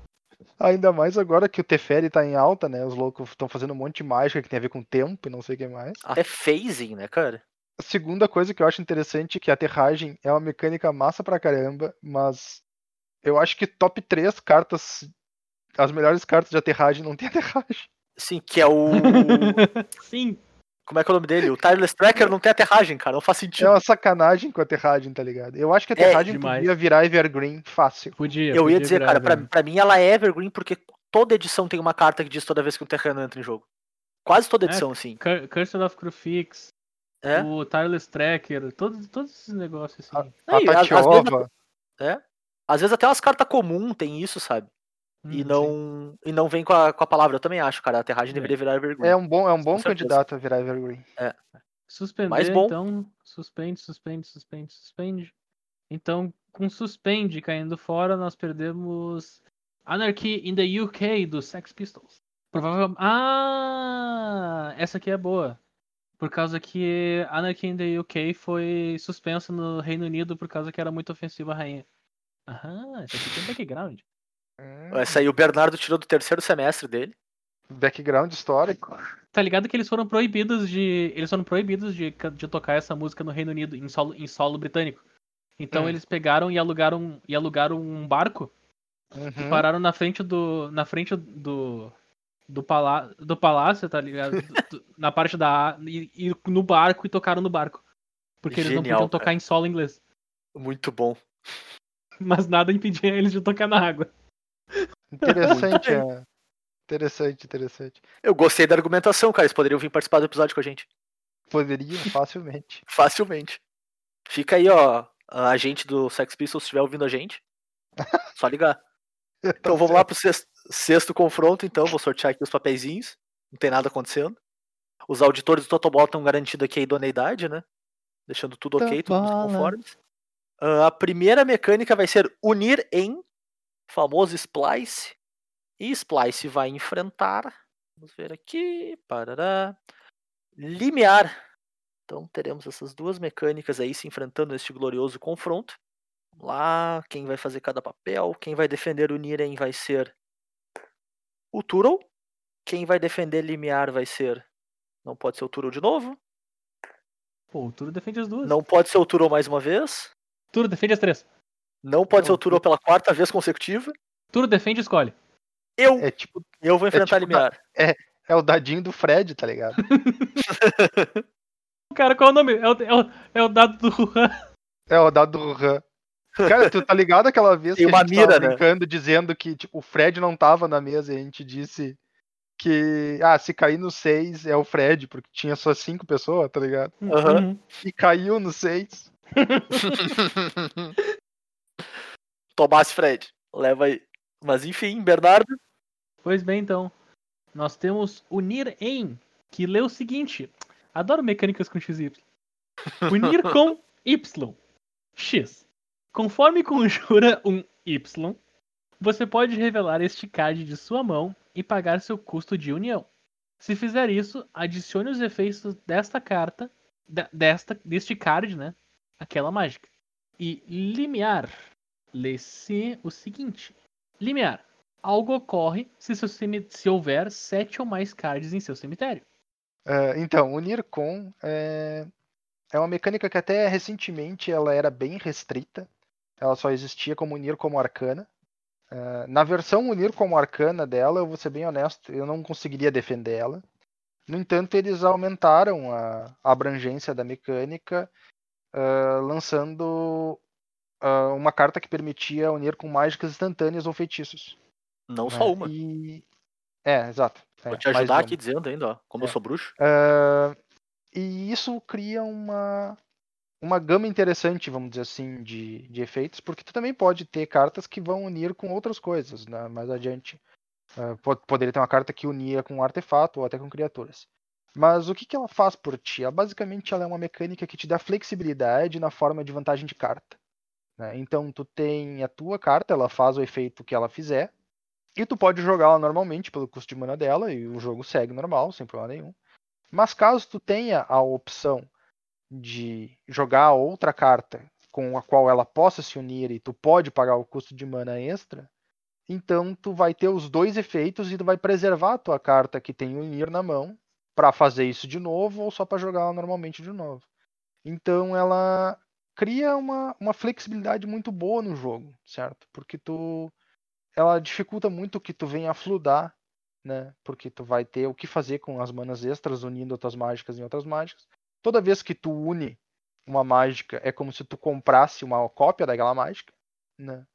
Ainda mais agora que o Teferi tá em alta, né? Os loucos estão fazendo um monte de mágica que tem a ver com tempo e não sei o que mais. Até phasing, né, cara? A segunda coisa que eu acho interessante é que a aterragem é uma mecânica massa pra caramba, mas eu acho que top 3 cartas, as melhores cartas de aterragem não tem (laughs) aterragem. Sim, que é o. (laughs) Sim, Como é que é o nome dele? O Tireless Tracker não tem aterragem, cara. Não faz É sentido. uma sacanagem com a aterragem, tá ligado? Eu acho que a aterragem demais. podia virar Evergreen fácil. podia. Eu ia podia dizer, virar cara, pra, pra mim ela é Evergreen porque toda edição tem uma carta que diz toda vez que um terreno entra em jogo. Quase toda É, edição, assim. Cur- Cursed of Crufix, É? o Tireless Tracker, todos, todos esses negócios assim. A Aí, às- às Tatiova. Às vezes até umas cartas comuns tem isso, sabe? E Hum, não, e não vem com a, com a palavra. Eu também acho, cara. A aterragem É. deveria virar Evergreen. É um bom, é um bom candidato a virar Evergreen. Suspender, Mais bom. então. Suspende, suspende, suspende, suspende. Então, com suspende caindo fora, nós perdemos Anarchy in the UK dos Sex Pistols. Provavelmente. Ah! Essa aqui é boa. Por causa que Anarchy in the UK foi suspensa no Reino Unido por causa que era muito ofensiva à rainha. Aham, essa aqui tem background. Hum, Essa aí o Bernardo tirou do terceiro semestre dele. background histórico. Tá ligado que eles foram proibidos de. Eles foram proibidos de, de tocar essa música no Reino Unido, em solo, em solo britânico. Então Hum. eles pegaram e alugaram, e alugaram um barco Uhum. pararam na frente do. Na frente do. Do, palá do palácio, tá ligado? Do- (laughs) do- na parte da. E, e no barco e tocaram no barco. Porque eles não Genial, podiam tocar cara. em solo inglês. Muito bom. Mas nada impedia eles de tocar na água. Interessante, (laughs) é. Interessante, interessante. Eu gostei da argumentação, cara. Eles poderiam vir participar do episódio com a gente. Poderiam (laughs) facilmente. Facilmente. Fica aí, ó. A gente do Sex Pistols, se estiver ouvindo a gente. Só ligar. Então vamos lá pro sexto, sexto confronto, então. Vou sortear aqui os papeizinhos. Não tem nada acontecendo. Os auditores do Totoball estão garantindo aqui a idoneidade, né? Deixando tudo ok, tudo Totobola. conformes. Ah, a primeira mecânica vai ser unir em famoso Splice. E Splice vai enfrentar. Vamos ver aqui. Parará. Limiar. Então teremos essas duas mecânicas aí se enfrentando neste glorioso confronto. Vamos lá, quem vai fazer cada papel? Quem vai defender o Niren vai ser o Turtle. Quem vai defender Limiar vai ser. Não pode ser o Turtle de novo. Pô, o Turo defende as duas. Não pode ser o Turtle mais uma vez. Turo defende as três. Não pode ser Não, o Turtle pela quarta vez consecutiva. Turo defende e escolhe. Eu, É tipo, eu vou enfrentar tipo Limiar. é o dadinho do Fred, tá ligado? (laughs) Cara, qual é o nome? É o, é o, é o dado do Wuhan. É o dado do Han. Cara, tu tá ligado aquela vez Tem que uma a gente tava mira, né? brincando, dizendo que tipo, o Fred não tava na mesa e a gente disse que, ah, se cair no 6 é o Fred, porque tinha só cinco pessoas, tá ligado? Uhum. E caiu no 6. (laughs) Tomás Fred. Leva aí. Mas enfim, Bernardo. Pois bem, então. Nós temos unir em, que lê o seguinte. Adoro mecânicas com XY. Unir (laughs) com Y. X. Conforme conjura um Y, você pode revelar este card de sua mão e pagar seu custo de união. Se fizer isso, adicione os efeitos desta carta, de- desta, deste card, né? Aquela mágica. E limiar. Lê-se o seguinte. Limiar. Algo ocorre se, se houver sete ou mais cards em seu cemitério. Ah, então, unir com é... é uma mecânica que até recentemente ela era bem restrita. Ela só existia como unir como arcana. Ah, na versão unir como arcana dela, eu vou ser bem honesto, eu não conseguiria defender ela. No entanto, eles aumentaram a, a abrangência da mecânica, ah, lançando ah, uma carta que permitia unir com mágicas instantâneas ou feitiços. Não né? só uma. E... É, exato. Vou É, te mais ajudar aqui dizendo ainda, ó. Como eu É. sou bruxo. E isso cria uma, uma gama interessante, vamos dizer assim, de, de efeitos, porque tu também pode ter cartas que vão unir com outras coisas né, mais adiante. Ah, po- poderia ter uma carta que unia com um artefato ou até com criaturas. Mas o que, que ela faz por ti? Ela, basicamente ela é uma mecânica que te dá flexibilidade na forma de vantagem de carta. né? Então tu tem a tua carta, ela faz o efeito que ela fizer, e tu pode jogar ela normalmente pelo custo de mana dela, e o jogo segue normal, sem problema nenhum. Mas caso tu tenha a opção de jogar outra carta com a qual ela possa se unir e tu pode pagar o custo de mana extra, então tu vai ter os dois efeitos e tu vai preservar a tua carta que tem unir na mão para fazer isso de novo ou só para jogar ela normalmente de novo. Então ela cria uma, uma flexibilidade muito boa no jogo, certo? Porque tu ela dificulta muito que tu venha a fludar, né? Porque tu vai ter o que fazer com as manas extras unindo outras mágicas em outras mágicas. Toda vez que tu une uma mágica, é como se tu comprasse uma cópia daquela mágica, né?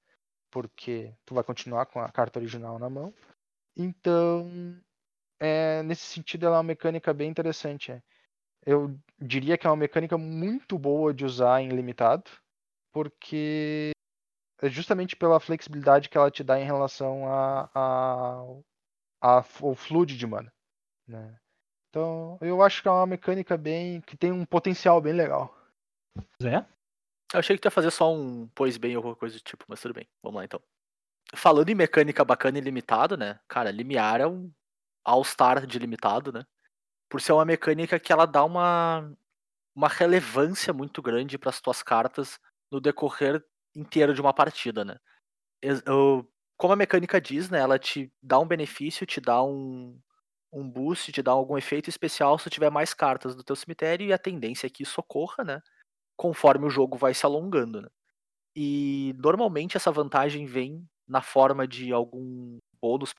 Porque tu vai continuar com a carta original na mão. Então, é, nesse sentido, ela é uma mecânica bem interessante. É. Eu diria que é uma mecânica muito boa de usar em limitado, porque é justamente pela flexibilidade que ela te dá em relação a, a, a ao fluid de mana. Né? Então, eu acho que é uma mecânica bem que tem um potencial bem legal. Zé? Eu achei que tu ia fazer só um pois bem ou alguma coisa do tipo, mas tudo bem. Vamos lá então. Falando em mecânica bacana e limitado, né? Cara, Limiar é um all-star de limitado, né? Por ser uma mecânica que ela dá uma, uma relevância muito grande para as tuas cartas no decorrer inteiro de uma partida, né? Eu, como a mecânica diz, né? Ela te dá um benefício, te dá um, um boost, te dá algum efeito especial se tiver mais cartas do teu cemitério e a tendência é que isso ocorra, né? conforme o jogo vai se alongando. Né? E normalmente essa vantagem vem na forma de algum bônus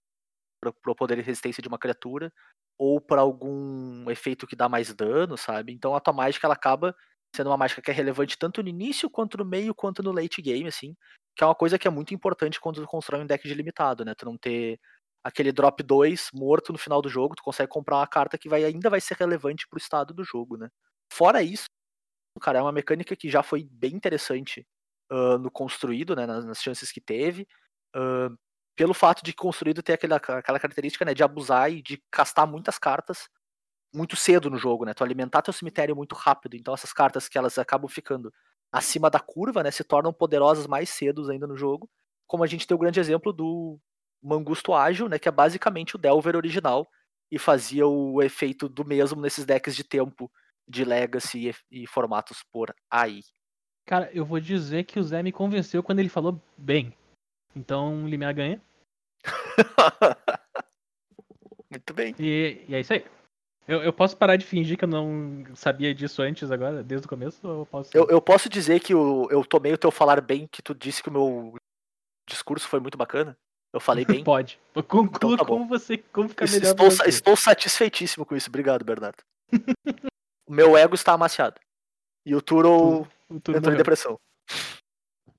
para o poder e resistência de uma criatura ou para algum efeito que dá mais dano, sabe? Então a tua mágica ela acaba sendo uma mágica que é relevante tanto no início quanto no meio quanto no late game, assim, que é uma coisa que é muito importante quando tu constrói um deck de limitado, né? Tu não ter aquele drop 2 morto no final do jogo, tu consegue comprar uma carta que vai, ainda vai ser relevante pro estado do jogo, né? Fora isso, cara, é uma mecânica que já foi bem interessante uh, no construído, né, nas, nas chances que teve, uh, pelo fato de construído ter aquela, aquela característica, né, de abusar e de castar muitas cartas muito cedo no jogo, né, tu alimentar teu cemitério muito rápido, então essas cartas que elas acabam ficando acima da curva, né, se tornam poderosas mais cedo ainda no jogo, como a gente tem o grande exemplo do Mangusto Ágil, né, que é basicamente o Delver original, e fazia o efeito do mesmo nesses decks de tempo de Legacy e, e formatos por aí. Cara, eu vou dizer que o Zé me convenceu quando ele falou bem. Então, o Limiar ganha. (laughs) Muito bem. E, e é isso aí. Eu, eu, posso parar de fingir que eu não sabia disso antes agora, desde o começo? Ou eu, posso... Eu, eu posso dizer que o, eu tomei o teu falar bem, que tu disse que o meu discurso foi muito bacana? Eu falei bem? (laughs) Pode. Conclua então, tá como você como ficar melhor. Estou, estou satisfeitíssimo com isso. Obrigado, Bernardo. (laughs) o meu ego está amaciado. E o Turo, o, o Turo entrou morreu. em depressão.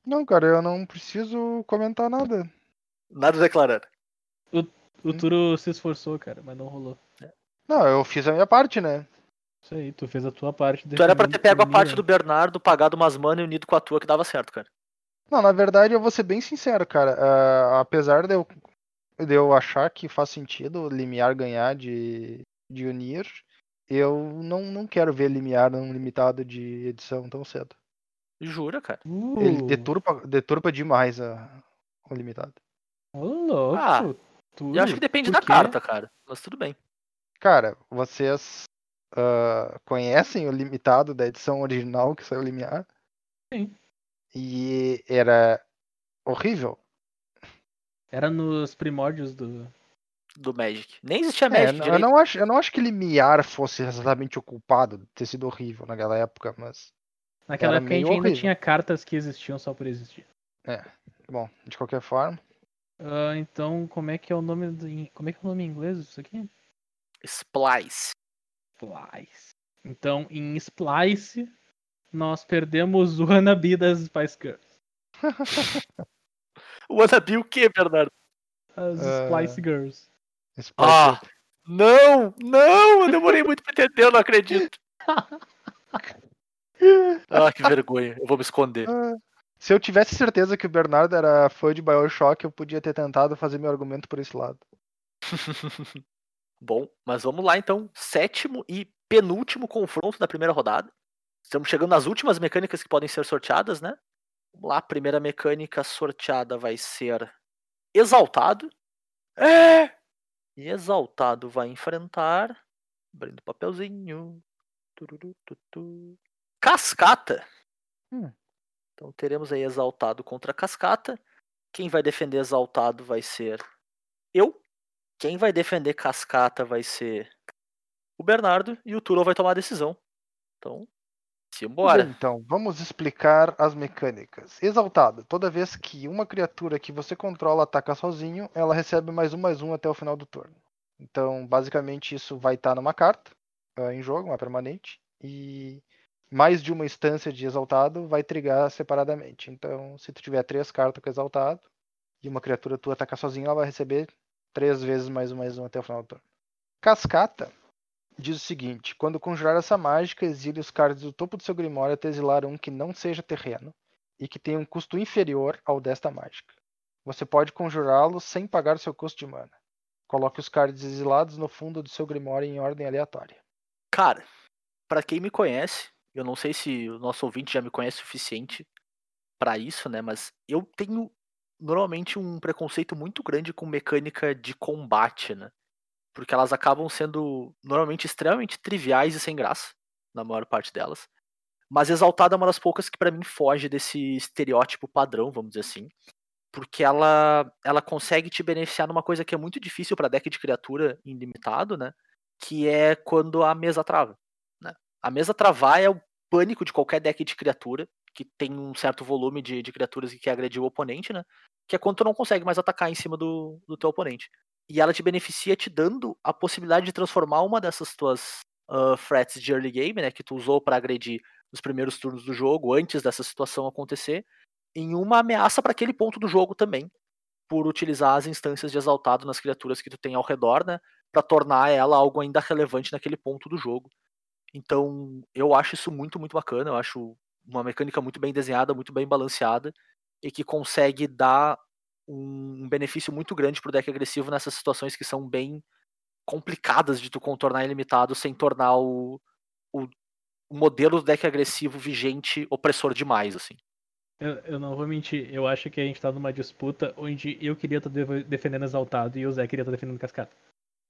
Não, cara, eu não preciso comentar nada. Nada declarado. O, o hum. Turo se esforçou, cara, mas não rolou. Não, eu fiz a minha parte, né? Isso aí, tu fez a tua parte. Tu era pra ter pego a parte do Bernardo, pagado umas mana e unido com a tua que dava certo, cara. Não, na verdade eu vou ser bem sincero, cara. Uh, apesar de eu, de eu achar que faz sentido o Limiar ganhar de, de unir, eu não, não quero ver Limiar num limitado de edição tão cedo. Jura, cara? Uh. Ele deturpa, deturpa demais a, o limitado. Ô, louco. Ah, eu acho que depende da carta, cara. Mas tudo bem. Cara, vocês uh, conhecem o limitado da edição original que saiu Limiar? Sim. E era horrível. Era nos primórdios do, do Magic. Nem existia é, Magic. eu, não acho, eu não acho que Limiar fosse exatamente o culpado de ter sido horrível naquela época, mas. Naquela época a gente ainda tinha cartas que existiam só por existir. É. Bom, de qualquer forma. Uh, então, como é que é o nome do, como é que é o nome em inglês disso aqui? Splice. Splice. Então, em Splice, nós perdemos o Wannabe das Spice Girls. (laughs) o Wannabe o que, Bernardo? As uh... Splice Girls. Ah, não, não, eu demorei muito pra entender, eu não acredito. (laughs) ah, que vergonha, eu vou me esconder. Ah, se eu tivesse certeza que o Bernardo era fã de Bioshock, eu podia ter tentado fazer meu argumento por esse lado. (laughs) Bom, mas vamos lá então. Sétimo e penúltimo confronto da primeira rodada. Estamos chegando nas últimas mecânicas que podem ser sorteadas, né? Vamos lá, a primeira mecânica sorteada vai ser Exaltado. É! E Exaltado vai enfrentar. Abrindo o papelzinho. Cascata. Hum. Então teremos aí Exaltado contra Cascata. Quem vai defender Exaltado vai ser eu. Quem vai defender Cascata vai ser o Bernardo. E o Turo vai tomar a decisão. Então, simbora. então, vamos explicar as mecânicas. Exaltado. Toda vez que uma criatura que você controla ataca sozinho, ela recebe mais um mais um até o final do turno. Então, basicamente, isso vai estar numa carta ah, em jogo, uma permanente, e mais de uma instância de exaltado vai trigar separadamente. Então, se tu tiver três cartas com exaltado e uma criatura tua atacar sozinha, ela vai receber três vezes mais um mais um até o final do turno. Cascata diz o seguinte: quando conjurar essa mágica, exile os cards do topo do seu grimório até exilar um que não seja terreno e que tenha um custo inferior ao desta mágica. Você pode conjurá-lo sem pagar seu custo de mana. Coloque os cards exilados no fundo do seu grimório em ordem aleatória. Cara, pra quem me conhece, eu não sei se o nosso ouvinte já me conhece o suficiente pra isso, né? Mas eu tenho normalmente um preconceito muito grande com mecânica de combate, né? Porque elas acabam sendo normalmente extremamente triviais e sem graça, na maior parte delas. Mas Exaltada é uma das poucas que pra mim foge desse estereótipo padrão, vamos dizer assim. Porque ela, ela consegue te beneficiar numa coisa que é muito difícil pra deck de criatura ilimitado, né? Que é quando a mesa trava. Né? A mesa travar é o pânico de qualquer deck de criatura, que tem um certo volume de, de criaturas que quer agredir o oponente, né? Que é quando tu não consegue mais atacar em cima do, do teu oponente. E ela te beneficia te dando a possibilidade de transformar uma dessas tuas ah, threats de early game, né? Que tu usou pra agredir nos primeiros turnos do jogo, antes dessa situação acontecer, em uma ameaça para aquele ponto do jogo também, por utilizar as instâncias de exaltado nas criaturas que tu tem ao redor, né? Pra tornar ela algo ainda relevante naquele ponto do jogo. Então, eu acho isso muito, muito bacana. Eu acho uma mecânica muito bem desenhada, muito bem balanceada e que consegue dar um benefício muito grande pro deck agressivo nessas situações que são bem complicadas de tu contornar ilimitado sem tornar o, o, o modelo do deck agressivo vigente opressor demais, assim. Eu, eu não vou mentir, eu acho que a gente tá numa disputa onde eu queria estar defendendo exaltado e o Zé queria estar defendendo cascata.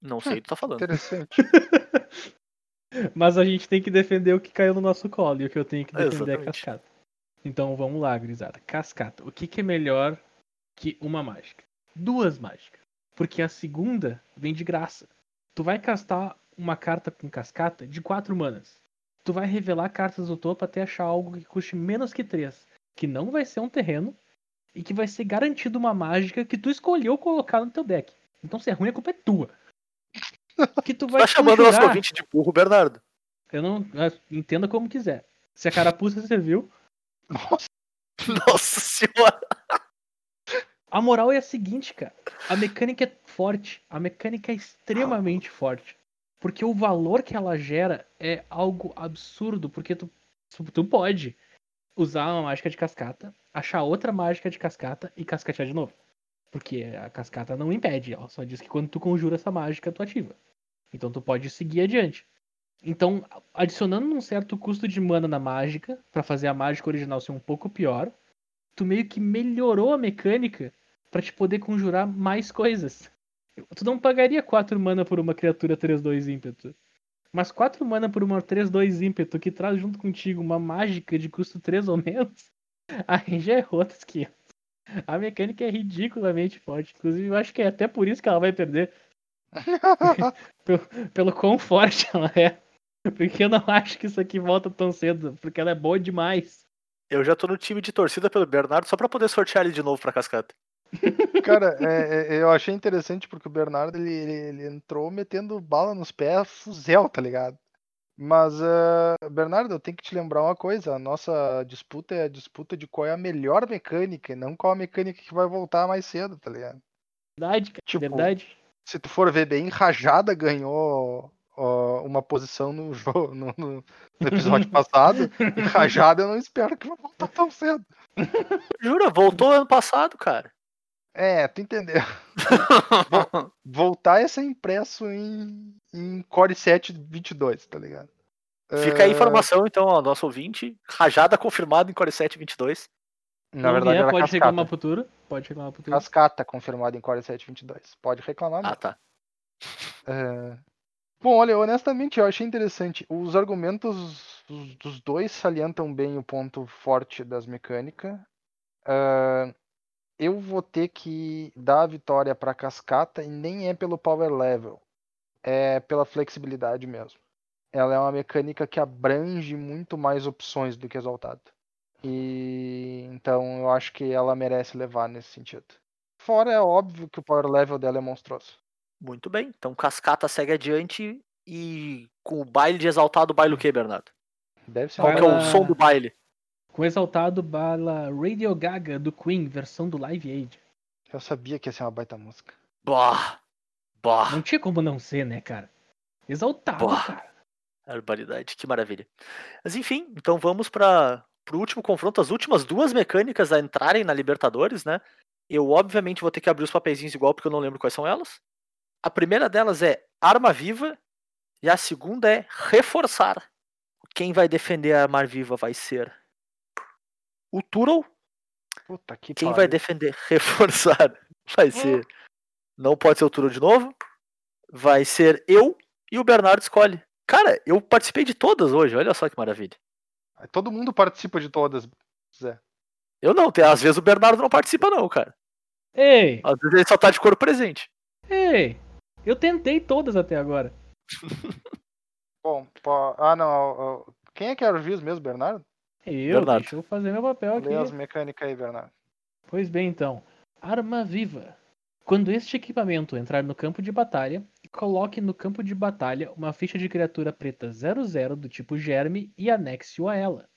Não sei o que tu tá falando. Interessante. (laughs) Mas a gente tem que defender o que caiu no nosso colo e o que eu tenho que defender é Exatamente. cascata. Então vamos lá, grisada. Cascata. O que, que é melhor que uma mágica? Duas mágicas. Porque a segunda vem de graça. Tu vai castar uma carta com cascata de quatro manas. Tu vai revelar cartas do topo até achar algo que custe menos que três. Que não vai ser um terreno. E que vai ser garantido uma mágica que tu escolheu colocar no teu deck. Então se é ruim, a culpa é tua. (laughs) Que tu vai Tá chamando o nosso conjurar- ouvinte de burro, Bernardo. eu não. Entenda como quiser. Se a carapuça serviu. Nossa, (laughs) Nossa senhora. A moral é a seguinte, cara. A mecânica é forte. A mecânica é extremamente forte. Porque o valor que ela gera é algo absurdo. Porque tu, tu pode usar uma mágica de cascata, achar outra mágica de cascata e cascatear de novo. Porque a cascata não impede. Ela só diz que quando tu conjura essa mágica, tu ativa. Então tu pode seguir adiante. Então, adicionando um certo custo de mana na mágica, pra fazer a mágica original ser um pouco pior, tu meio que melhorou a mecânica pra te poder conjurar mais coisas. Tu não pagaria 4 mana por uma criatura 3-2 ímpeto. Mas 4 mana por uma 3-2 ímpeto que traz junto contigo uma mágica de custo 3 ou menos, (laughs) aí já é outros 500. A mecânica é ridiculamente forte. Inclusive, eu acho que é até por isso que ela vai perder. (laughs) pelo, pelo quão forte (laughs) ela é. Porque eu não acho que isso aqui volta tão cedo. Porque ela é boa demais. Eu já tô no time de torcida pelo Bernardo só pra poder sortear ele de novo pra cascata. Cara, é- é- eu achei interessante porque o Bernardo ele, ele- ele entrou metendo bala nos pés, fuzel, tá ligado? Mas, ah, Bernardo, eu tenho que te lembrar uma coisa: a nossa disputa é a disputa de qual é a melhor mecânica, e não qual a mecânica que vai voltar mais cedo, tá ligado? Verdade, cara. Tipo, Verdade. Se tu for ver bem, Rajada ganhou ó, uma posição no jogo no, no- no episódio (laughs) passado, e Rajada eu não espero que vai voltar tão cedo. Jura, voltou ano passado, cara. É, tu entendeu. (laughs) Voltar é ser impresso em, em Core 7 22, tá ligado? Fica aí a Ah, informação, então, ó, nosso ouvinte. Rajada confirmado em Core 7 22. Na Não verdade era pode cascata. reclamar pro Turo. Pode reclamar pro Turo. Cascata confirmado em Core 722. Pode reclamar. Ah, mesmo. tá. É, Bom, olha, honestamente, eu achei interessante. Os argumentos dos, dos dois salientam bem o ponto forte das mecânicas. Ah, eu vou ter que dar a vitória para Cascata e nem é pelo power level, é pela flexibilidade mesmo. Ela é uma mecânica que abrange muito mais opções do que Exaltado. E então eu acho que ela merece levar nesse sentido. Fora é óbvio que o power level dela é monstruoso. Muito bem. Então Cascata segue adiante e com o baile de exaltado, baile o quê, Bernardo? Deve ser Qual que é o som do baile? Com exaltado bala Radio Gaga do Queen, versão do Live Aid. Eu sabia que ia ser uma baita música. Bah! Bah! Não tinha como não ser, né, cara? Exaltado, Boa. cara. Barbaridade, que maravilha. Mas enfim, então vamos para o último confronto, as últimas duas mecânicas a entrarem na Libertadores, né? Eu obviamente vou ter que abrir os papeizinhos igual porque eu não lembro quais são elas. A primeira delas é Arma Viva e a segunda é Reforçar. Quem vai defender a Arma Viva vai ser o. Puta que Quem vai pariu. defender (laughs) Reforçar vai ser. Não pode ser o Turtle de novo. Vai ser eu e o Bernardo escolhe. Cara, eu participei de todas hoje, olha só que maravilha. Todo mundo participa de todas, Zé. Eu não, tem, às vezes o Bernardo não participa, não, cara. Ei, Às vezes ele só tá de corpo presente. ei. Eu tentei todas até agora. (laughs) Bom, pô, ah não, quem é que era o juiz mesmo, Bernardo? Eu, Bernardo. deixa eu fazer meu papel aqui. Lê as mecânicas aí, Bernardo. Pois bem, então. Arma viva. Quando este equipamento entrar no campo de batalha, coloque no campo de batalha uma ficha de criatura preta 00 do tipo germe e anexe-o a ela.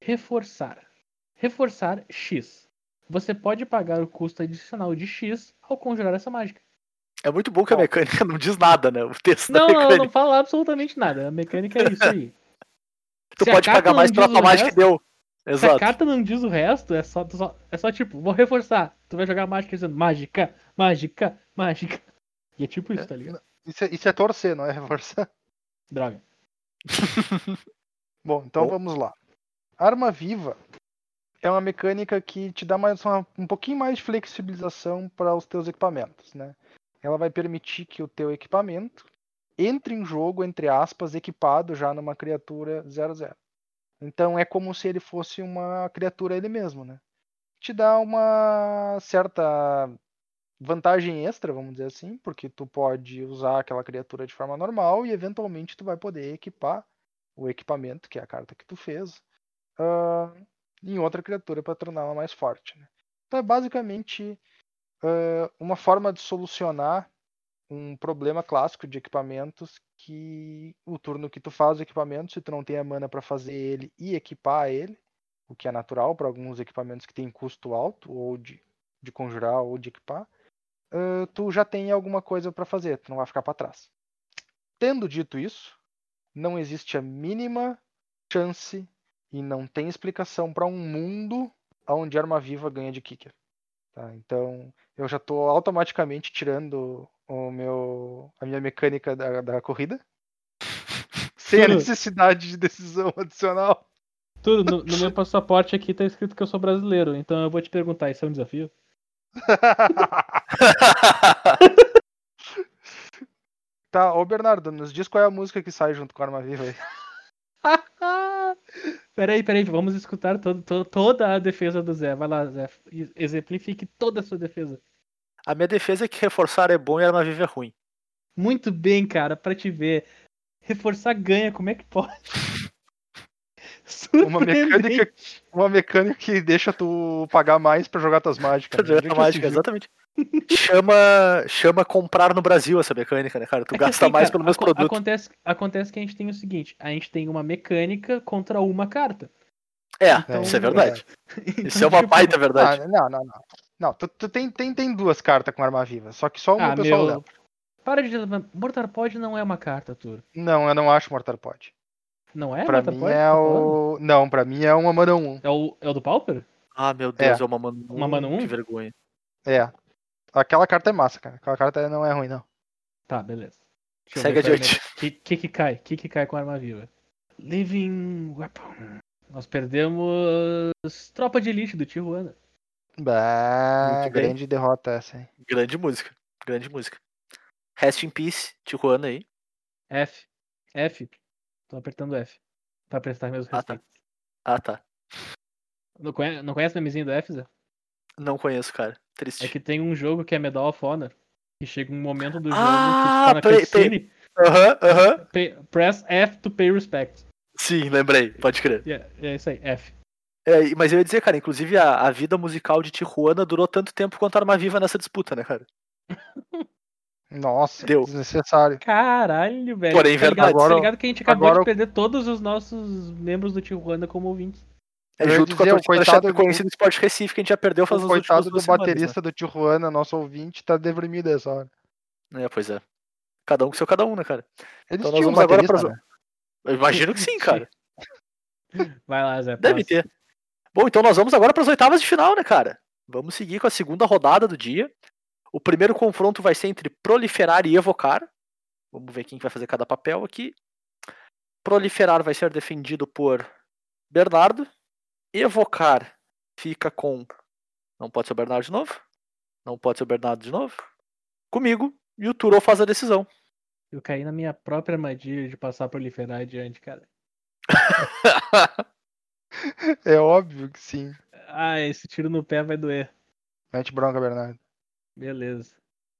Reforçar. Reforçar X. Você pode pagar o custo adicional de X ao conjurar essa mágica. É muito bom que a mecânica (laughs) não diz nada, né? O texto Não, da não, mecânica. não fala absolutamente nada. A mecânica é isso aí. Tu se pode pagar mais pela tua mágica que deu. Se a Exato. carta não diz o resto, é só, só- é só tipo, vou reforçar. Tu vai jogar mágica dizendo mágica, mágica, mágica. E é tipo isso, tá ligado? Isso é, isso é torcer, não é reforçar. Droga. (laughs) Bom, então Bom. vamos lá. Arma viva é uma mecânica que te dá mais uma- um pouquinho mais de flexibilização para os teus equipamentos, né? Ela vai permitir que o teu equipamento entre em jogo, entre aspas, equipado já numa criatura 00. Então é como se ele fosse uma criatura ele mesmo, né? Te dá uma certa vantagem extra, vamos dizer assim, porque tu pode usar aquela criatura de forma normal e eventualmente tu vai poder equipar o equipamento, que é a carta que tu fez, ah, em outra criatura para torná-la mais forte. né? Então é basicamente ah, uma forma de solucionar um problema clássico de equipamentos que o turno que tu faz o equipamento, se tu não tem a mana para fazer ele e equipar ele, o que é natural para alguns equipamentos que têm custo alto, ou de, de conjurar ou de equipar, ah, tu já tem alguma coisa para fazer, tu não vai ficar para trás. Tendo dito isso, não existe a mínima chance e não tem explicação para um mundo onde arma viva ganha de kicker. tá? Então eu já estou automaticamente tirando o meu a minha mecânica da, da corrida (laughs) sem a necessidade de decisão adicional. Tudo, no, no meu passaporte aqui tá escrito que eu sou brasileiro, então eu vou te perguntar, isso é um desafio? (laughs) tá, ô Bernardo, nos diz qual é a música que sai junto com a arma viva aí. (laughs) peraí, peraí, vamos escutar todo, to- toda a defesa do Zé. Vai lá, Zé. Exemplifique toda a sua defesa. A minha defesa é que reforçar é bom e arma viva é ruim. Muito bem, cara, pra te ver. Reforçar ganha, como é que pode? Uma mecânica, uma mecânica que deixa tu pagar mais pra jogar tuas mágicas. Né? jogar é mágica, exatamente. Chama, chama comprar no Brasil essa mecânica, né, cara? Tu É gasta assim, mais cara, pelo mesmo produto. Acontece, acontece que a gente tem o seguinte: a gente tem uma mecânica contra uma carta. É, Então, isso é verdade. (laughs) Então, Isso é uma tipo, baita verdade. Ah, não, não, não. Não, tu, tu tem, tem, tem duas cartas com arma viva, só que só uma Ah, o pessoal meu. leva. Para de. Mortar Pod não é uma carta, Tur. Não, eu não acho Mortar Pod. Não é? pra Mortar mim Pod, é tá falando? o. Não, pra mim é uma mana 1. É o, é o do Pauper? Ah, meu Deus, é, uma mano. Uma mano um? Que vergonha. É. Aquela carta é massa, cara. Aquela carta não é ruim, não. Tá, beleza. Deixa Segue é adiante. O que, que que cai? O que que cai com arma viva? Living Weapon. Nós perdemos Tropa de Elite do Tijuana. Bah, grande derrota essa, hein? Grande música. Grande música. Rest in Peace, Tijuana aí. F. F. Tô apertando F. Pra prestar meus Ah, tá. Ah, tá. Não, conhece, não conhece o memezinho do F, Zé? Não conheço, cara. Triste. É que tem um jogo que é Medal of Honor. Que chega um momento do jogo Ah, que tu tá na cutscene. Aham, aham. Press F to pay respect. Sim, lembrei. Pode crer. É, é isso aí, F. É, mas eu ia dizer, cara, inclusive a, a vida musical de Tijuana durou tanto tempo quanto a Arma Viva nessa disputa, né, cara? Nossa, Deu. desnecessário. Caralho, velho. Porém, tá ligado, verdade. tá Agora- ligado que a gente acabou agora- de perder todos os nossos membros do Tijuana como ouvintes. É Eu junto com a dizer, o torcida coitado Chapecoense do Sport Recife que a gente já perdeu faz uns últimos coitado do semanas, baterista do Tijuana, nosso ouvinte, tá deprimido essa hora. né? É, pois é. Cada um com seu cada um, né, cara? Eles Então nós um vamos agora pras- né? Eu imagino que sim, cara. (laughs) Vai lá, Zé. Deve próximo. ter. Bom, então nós vamos agora para as oitavas de final, né, cara? Vamos seguir com a segunda rodada do dia. O primeiro confronto vai ser entre Proliferar e Evocar. Vamos ver quem vai fazer cada papel aqui. Proliferar vai ser defendido por Bernardo. Evocar fica com. Não pode ser o Bernardo de novo. Não pode ser o Bernardo de novo. Comigo. E o Turo faz a decisão. Eu caí na minha própria armadilha de passar proliferar adiante, cara. (laughs) (laughs) É óbvio que sim. Ah, esse tiro no pé vai doer. Mete bronca, Bernardo. Beleza.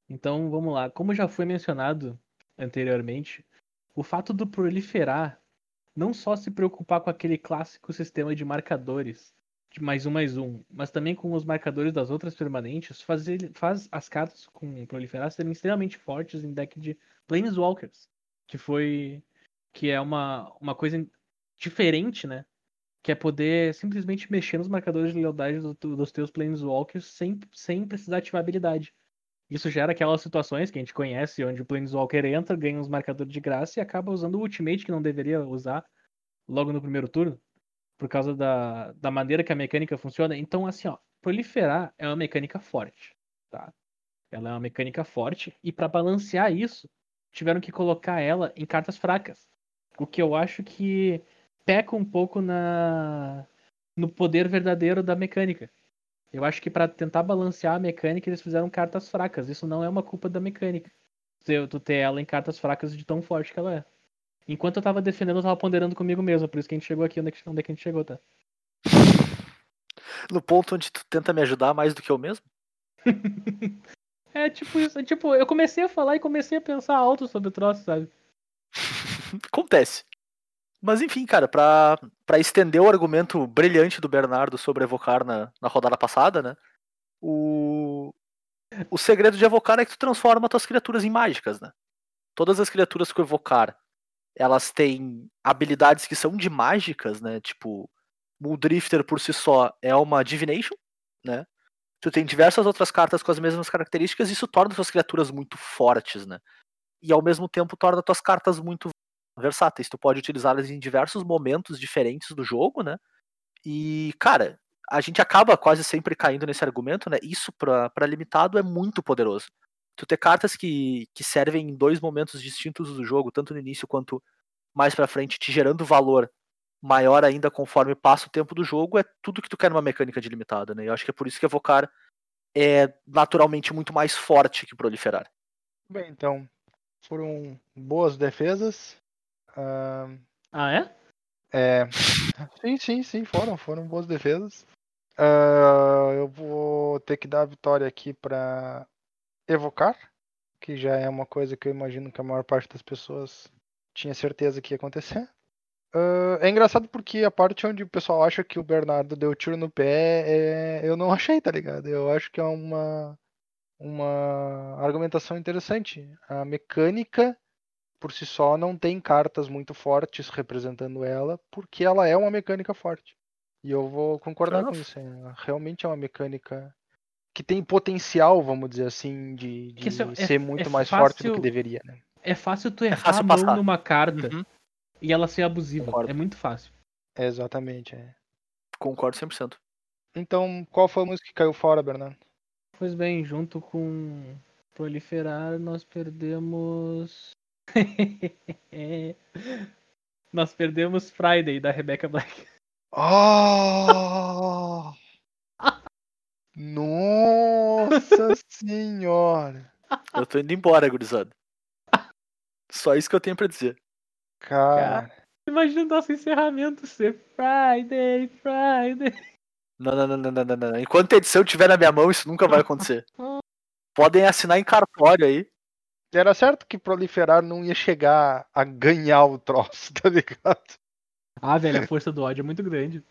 Então vamos lá. Como já foi mencionado anteriormente, o fato do proliferar não só se preocupar com aquele clássico sistema de marcadores de mais um mais um, mas também com os marcadores das outras permanentes, faz, ele- faz as cartas com proliferar serem extremamente fortes em deck de Planeswalkers, que foi que é uma, uma coisa diferente, né? Que é poder simplesmente mexer nos marcadores de lealdade do- do- dos teus Planeswalkers sem, sem precisar ativar habilidade. Isso gera aquelas situações que a gente conhece, onde o Planeswalker entra, ganha uns marcadores de graça e acaba usando o Ultimate que não deveria usar logo no primeiro turno, por causa da, da maneira que a mecânica funciona. Então, assim, ó, proliferar é uma mecânica forte, tá? Ela é uma mecânica forte e para balancear isso, tiveram que colocar ela em cartas fracas. O que eu acho que peca um pouco na no poder verdadeiro da mecânica. Eu acho que para tentar balancear a mecânica, eles fizeram cartas fracas. Isso não é uma culpa da mecânica. Tu ter ela em cartas fracas de tão forte que ela é. Enquanto eu tava defendendo, eu tava ponderando comigo mesmo. Por isso que a gente chegou aqui onde é que, onde é que a gente chegou, tá? no ponto onde tu tenta me ajudar mais do que eu mesmo. (laughs) É tipo isso. é Tipo, eu comecei a falar e comecei a pensar alto sobre o troço, sabe? (laughs) Acontece. Mas enfim, cara, pra estender o argumento brilhante do Bernardo sobre evocar na, na rodada passada, né? O, o segredo de evocar é que tu transforma tuas criaturas em mágicas, né? Todas as criaturas que evocar, elas têm habilidades que são de mágicas, né? Tipo, Muldrifter por si só é uma Divination, né? Tu tem diversas outras cartas com as mesmas características e isso torna suas criaturas muito fortes, né? E ao mesmo tempo torna tuas cartas muito versáteis. Tu pode utilizá-las em diversos momentos diferentes do jogo, né? E, cara, a gente acaba quase sempre caindo nesse argumento, né? Isso pra limitado é muito poderoso. Tu ter cartas que, que servem em dois momentos distintos do jogo, tanto no início quanto mais pra frente, te gerando valor maior ainda conforme passa o tempo do jogo, é tudo que tu quer numa mecânica de limitada, né? Eu acho que é por isso que evocar é naturalmente muito mais forte que proliferar. Bem, então, foram boas defesas. Ah, Ah, é? é, (laughs) sim, sim, sim, foram, foram boas defesas. Ah, eu vou ter que dar a vitória aqui para evocar, que já é uma coisa que eu imagino que a maior parte das pessoas tinha certeza que ia acontecer. Ah, é engraçado porque a parte onde o pessoal acha que o Bernardo deu tiro no pé, é, eu não (laughs) achei, tá ligado? Eu acho que é uma, uma argumentação interessante. A mecânica, por si só, não tem cartas muito fortes representando ela, porque ela é uma mecânica forte. E eu vou concordar com isso. é, Realmente é uma mecânica que tem potencial, vamos dizer assim, de, é- de é- ser muito é mais forte do que fácil- deveria, né? É fácil tu errar fácil a mão passar. numa carta Uhum, e ela ser abusiva. Concordo. É muito fácil. Exatamente. é. concordo 100%. Então, qual foi a música que caiu fora, Bernardo? Pois bem, junto com proliferar, nós perdemos. (laughs) nós perdemos Friday da Rebecca Black. Oh! (laughs) Nossa senhora! Eu tô indo embora, gurizada. Só isso que eu tenho pra dizer. Cara, Imagina o nosso encerramento ser Friday, Friday. Não, não, não, não, não, não, não. Enquanto a edição estiver na minha mão, isso nunca vai acontecer. (laughs) Podem assinar em cartório aí. Era certo que proliferar não ia chegar a ganhar o troço, (laughs) tá ligado? Ah, velho, a força do ódio é muito grande.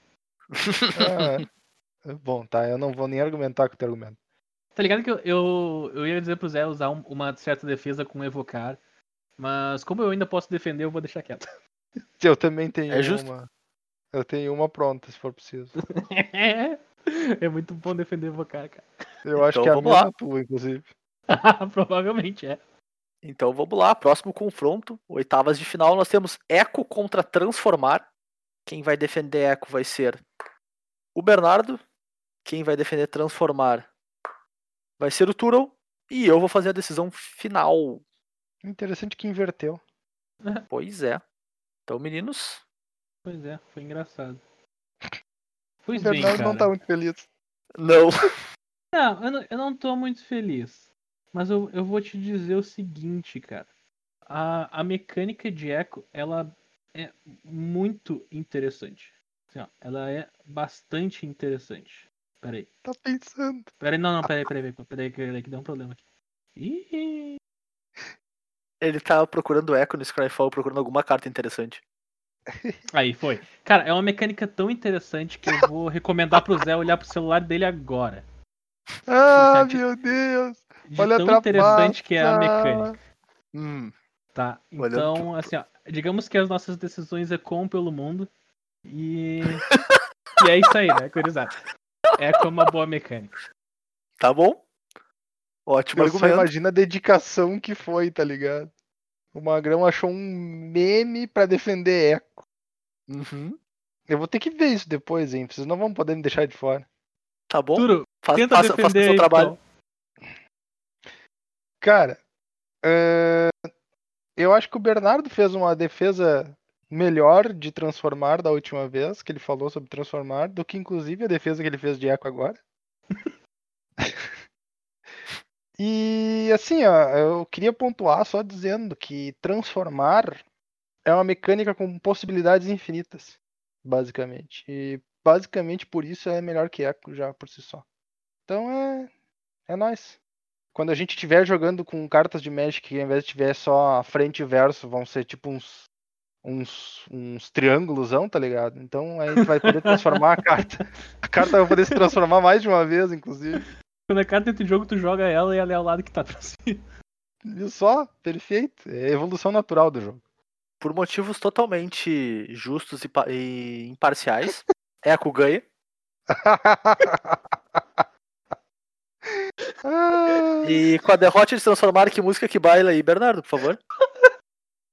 Ah, bom, tá, eu não vou nem argumentar com o teu argumento. Tá ligado que eu, eu, eu ia dizer pro Zé usar um- uma certa defesa com evocar, mas como eu ainda posso defender, eu vou deixar quieto. (laughs) Eu também tenho É justo. uma. Eu tenho uma pronta, se for preciso. (laughs) é muito bom defender evocar, cara. Eu acho Então que é a mesma lá. tua, inclusive. Provavelmente é. Então vamos lá, próximo confronto, oitavas de final, nós temos Eco contra Transformar. Quem vai defender Eco vai ser o Bernardo. Quem vai defender Transformar vai ser o Tural. E eu vou fazer a decisão final. Interessante que inverteu. (laughs) Pois é. Então, meninos, Pois é, foi engraçado. (laughs) O Pois bem, Bernardo cara. não tá muito feliz. não. Não, eu não, eu não tô muito feliz. Mas eu, eu vou te dizer o seguinte, cara. A, a mecânica de Echo, ela é muito interessante. Assim, ó, ela é bastante interessante. Peraí. Tá pensando. Peraí, não, não, peraí, peraí, peraí, peraí, peraí, que deu um problema aqui. Ih, Ele tá procurando Eco no Scryfall, procurando alguma carta interessante. (laughs) Aí, foi. Cara, é uma mecânica tão interessante que eu vou recomendar pro Zé olhar pro celular dele agora. Ah, de- meu Deus! De Olha a tão interessante que é a mecânica. Hum, Tá, Olha, então, assim, ó, digamos que as nossas decisões ecoam pelo mundo e. (laughs) e é isso aí, né, Curizada? É como uma boa mecânica. tá bom. Ótimo Eu só imagino a dedicação que foi, tá ligado? O Magrão achou um meme pra defender Eco. Uhum. Eu vou ter que ver isso depois, hein? Vocês não vão poder me deixar de fora. Tá bom. Turo, Faça, tenta faça, faça o defender seu trabalho. então. Cara, é, eu acho que o Bernardo fez uma defesa melhor de transformar da última vez que ele falou sobre transformar, do que inclusive a defesa que ele fez de Eco agora. (laughs) e assim, ó, eu queria pontuar só dizendo que transformar é uma mecânica com possibilidades infinitas, basicamente. E basicamente por isso é melhor que Eco já por si só. Então é é nóis quando a gente estiver jogando com cartas de Magic, que ao invés de tiver só a frente e verso, vão ser tipo uns uns, uns triângulosão, tá ligado? Então aí a gente vai poder transformar a (laughs) carta. A carta vai poder se transformar mais de uma vez, inclusive. Quando a carta entra em jogo, tu joga ela e ela é ao lado que tá pra cima. Viu só? Perfeito. É a evolução natural do jogo. Por motivos totalmente justos e, e imparciais, Eco ganha. (laughs) Ah, E com a derrota de transformar, que música que baila aí, Bernardo, por favor?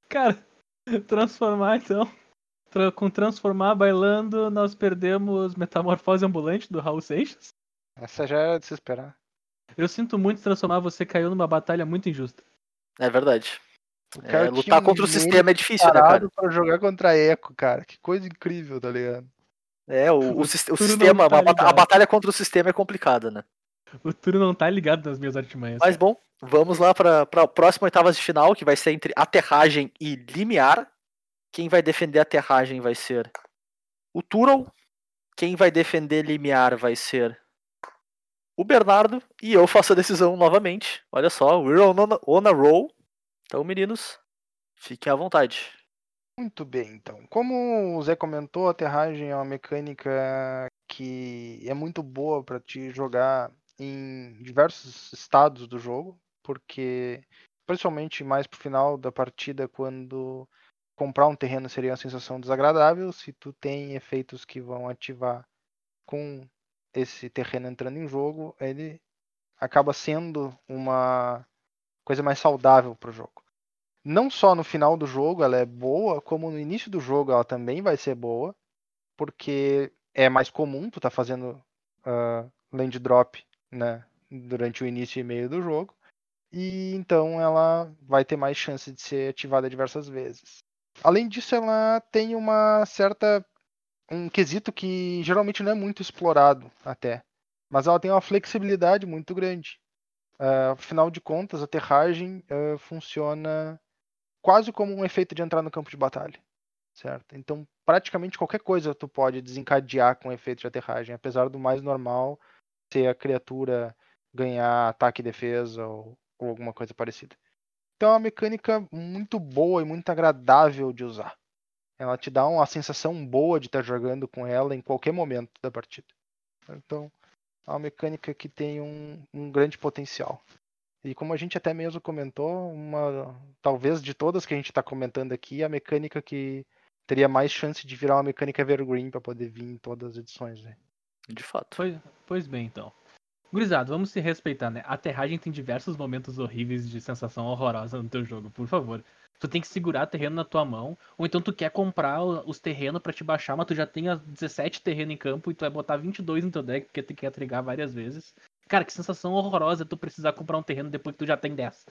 Cara, transformar então. Tra- Com transformar bailando, nós perdemos Metamorfose Ambulante do Raul Seixas. Essa já era de se esperar. Eu sinto muito transformar, você caiu numa batalha muito injusta. É verdade. É, lutar contra o sistema é difícil, né, cara? Pra jogar contra Echo, cara. Que coisa incrível, tá ligado? É, o, o, (laughs) O o sistema, tá a, batalha contra o sistema é complicada, né? O Turo não tá ligado nas minhas artimanhas. Mas bom, vamos lá para a próxima oitavas de final, que vai ser entre aterragem e limiar. Quem vai defender aterragem vai ser o Tural. Quem vai defender limiar vai ser o Bernardo. E eu faço a decisão novamente. Olha só, we're on a, on a roll. Então, meninos, fiquem à vontade. Muito bem, então. Como o Zé comentou, a aterragem é uma mecânica que é muito boa para te jogar em diversos estados do jogo, porque principalmente mais pro final da partida, quando comprar um terreno seria uma sensação desagradável, se tu tem efeitos que vão ativar com esse terreno entrando em jogo, ele acaba sendo uma coisa mais saudável para o jogo. Não só no final do jogo ela é boa, como no início do jogo ela também vai ser boa, porque é mais comum tu tá fazendo uh, land drop né, durante o início e meio do jogo, e então ela vai ter mais chance de ser ativada diversas vezes. Além disso, ela tem uma certa um quesito que geralmente não é muito explorado até. Mas ela tem uma flexibilidade muito grande. Ah, afinal de contas, a aterragem ah, funciona quase como um efeito de entrar no campo de batalha. Certo? Então, praticamente qualquer coisa tu pode desencadear com efeito de aterragem, apesar do mais normal ser a criatura ganhar ataque e defesa ou, ou alguma coisa parecida. Então é uma mecânica muito boa e muito agradável de usar. Ela te dá uma sensação boa de estar jogando com ela em qualquer momento da partida. Então, é uma mecânica que tem um, um grande potencial. E como a gente até mesmo comentou, uma talvez de todas que a gente está comentando aqui, a mecânica que teria mais chance de virar uma mecânica evergreen para poder vir em todas as edições. Né? De fato. Pois, pois bem, então. Gurizado, vamos se respeitar, né? A aterragem tem diversos momentos horríveis de sensação horrorosa no teu jogo, por favor. Tu tem que segurar terreno na tua mão, ou então tu quer comprar os terrenos pra te baixar, mas tu já tem as 17 terrenos em campo e tu vai botar 22 no teu deck porque tu quer trigar várias vezes. Cara, que sensação horrorosa tu precisar comprar um terreno depois que tu já tem 10.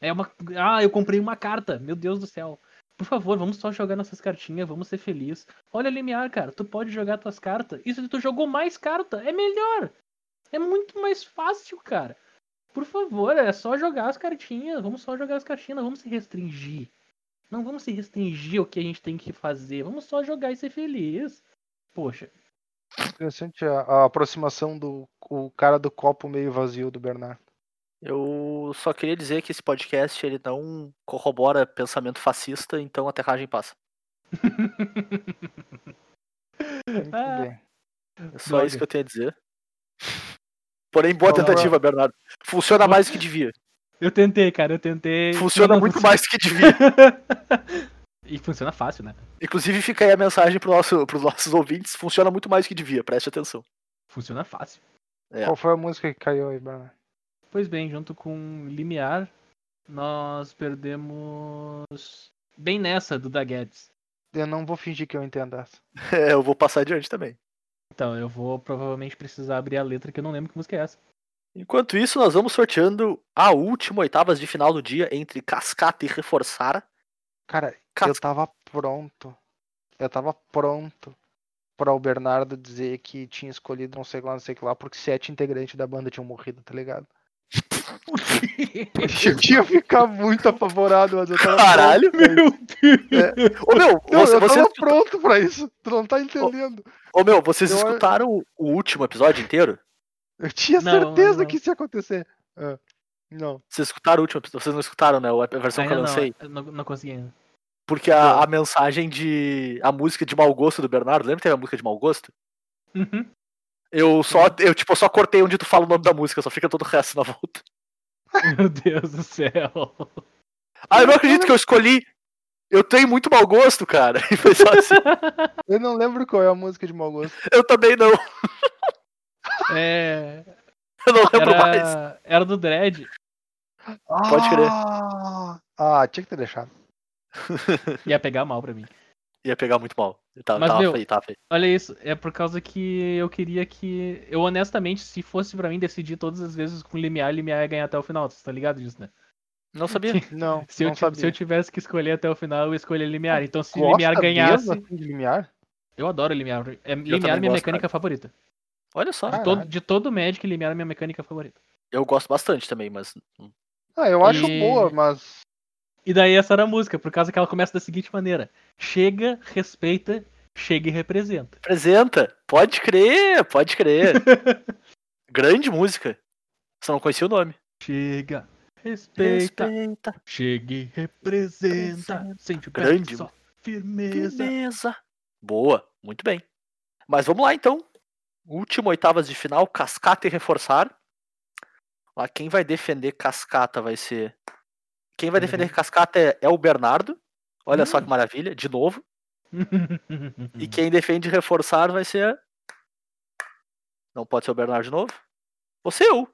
É uma. Ah, eu comprei uma carta, meu Deus do céu. Por favor, vamos só jogar nossas cartinhas, vamos ser felizes. Olha, Limiar, cara, tu pode jogar tuas cartas. Se tu jogou mais carta, é melhor. É muito mais fácil, cara. Por favor, é só jogar as cartinhas. Vamos só jogar as cartinhas, não vamos se restringir. Não vamos se restringir ao que a gente tem que fazer. Vamos só jogar e ser feliz. Poxa, Interessante a, a aproximação do o cara do copo meio vazio do Bernardo. Eu só queria dizer que esse podcast ele não corrobora pensamento fascista, então a aterragem passa. Muito (laughs) Ah, bem. É só Droga. isso que eu tenho a dizer. Porém, boa lá. tentativa, Bernardo. Funciona mais do que devia. eu tentei, cara, eu tentei. Funciona não muito funciona. mais do que devia. (laughs) E funciona fácil, né? Inclusive, fica aí a mensagem pro nosso, pros nossos ouvintes. Funciona muito mais do que devia, preste atenção. Funciona fácil. É. Qual foi a música que caiu aí, Bernardo? Pois bem, junto com Limiar, nós perdemos bem nessa do da Guedes. Eu não vou fingir que eu entendo essa. (laughs) É, eu vou passar adiante também. Então, eu vou provavelmente precisar abrir a letra que eu não lembro que música é essa. Enquanto isso, nós vamos sorteando a última oitavas de final do dia entre Cascata e Reforçar. Cara, eu Cas- tava pronto. Eu tava pronto pra o Bernardo dizer que tinha escolhido não sei lá, não sei o que lá, porque sete integrantes da banda tinham morrido, tá ligado? Eu tinha ficar muito apavorado, mas eu tava Caralho! pronto pra isso. Ô meu, Não, você, eu vocês, tava pronto pra isso. Tu não tá entendendo. ô, meu, vocês Eu- escutaram o, o último episódio inteiro? Eu tinha Não, certeza não. que isso ia acontecer. Ah, não. Vocês escutaram o último episódio? Vocês não escutaram, né? A versão que eu lancei. não, não consegui ainda. Porque a, a mensagem de. A música de mau gosto do Bernardo, lembra que teve a música de mau gosto? Uhum. Eu só, eu, tipo, só cortei onde tu fala o nome da música, só fica todo o resto na (laughs) volta. Meu Deus do céu. Ah, eu não acredito que eu escolhi. Eu tenho muito mau gosto, cara. (laughs) E foi só assim. Eu não lembro qual é a música de mau gosto. Eu também não. É, (laughs) Eu não lembro mais. era, era do Dredd. Pode crer. Ah, ah, tinha que ter deixado. Ia pegar mal pra mim. Ia pegar muito mal. Tava, Mas, tava meu, feio, tava feio. Olha isso, é por causa que eu queria que. Eu honestamente, se fosse pra mim decidir todas as vezes com limiar, limiar ia ganhar até o final. Você tá ligado disso, né? Não sabia. (laughs) Não, Se eu, não ti- sabia. se eu tivesse que escolher até o final, eu ia escolher limiar. Então se Gosta limiar ganhasse. mesmo assim de limiar? Eu adoro limiar. É, limiar é minha gosto, mecânica favorita. Olha só. Ah. Todo, de todo Magic, limiar é minha mecânica favorita. Eu gosto bastante também, mas. Ah, eu acho E- boa, mas. E daí essa era a música, por causa que ela começa da seguinte maneira: Chega, respeita, chega e representa. Apresenta. Pode crer, pode crer. (laughs) Grande música. Só não conhecia o nome. Chega, respeita, Respeita. chega e representa. Representa. Sente o Grande só. Firmeza. Beleza. Boa, muito bem. Mas vamos lá então. Último oitavas de final, cascata e reforçar. Lá quem vai defender cascata vai ser. Quem vai defender cascata é, é o Bernardo. Olha só que maravilha, de novo. (laughs) E quem defende reforçar vai ser. Não pode ser o Bernardo de novo. Você eu.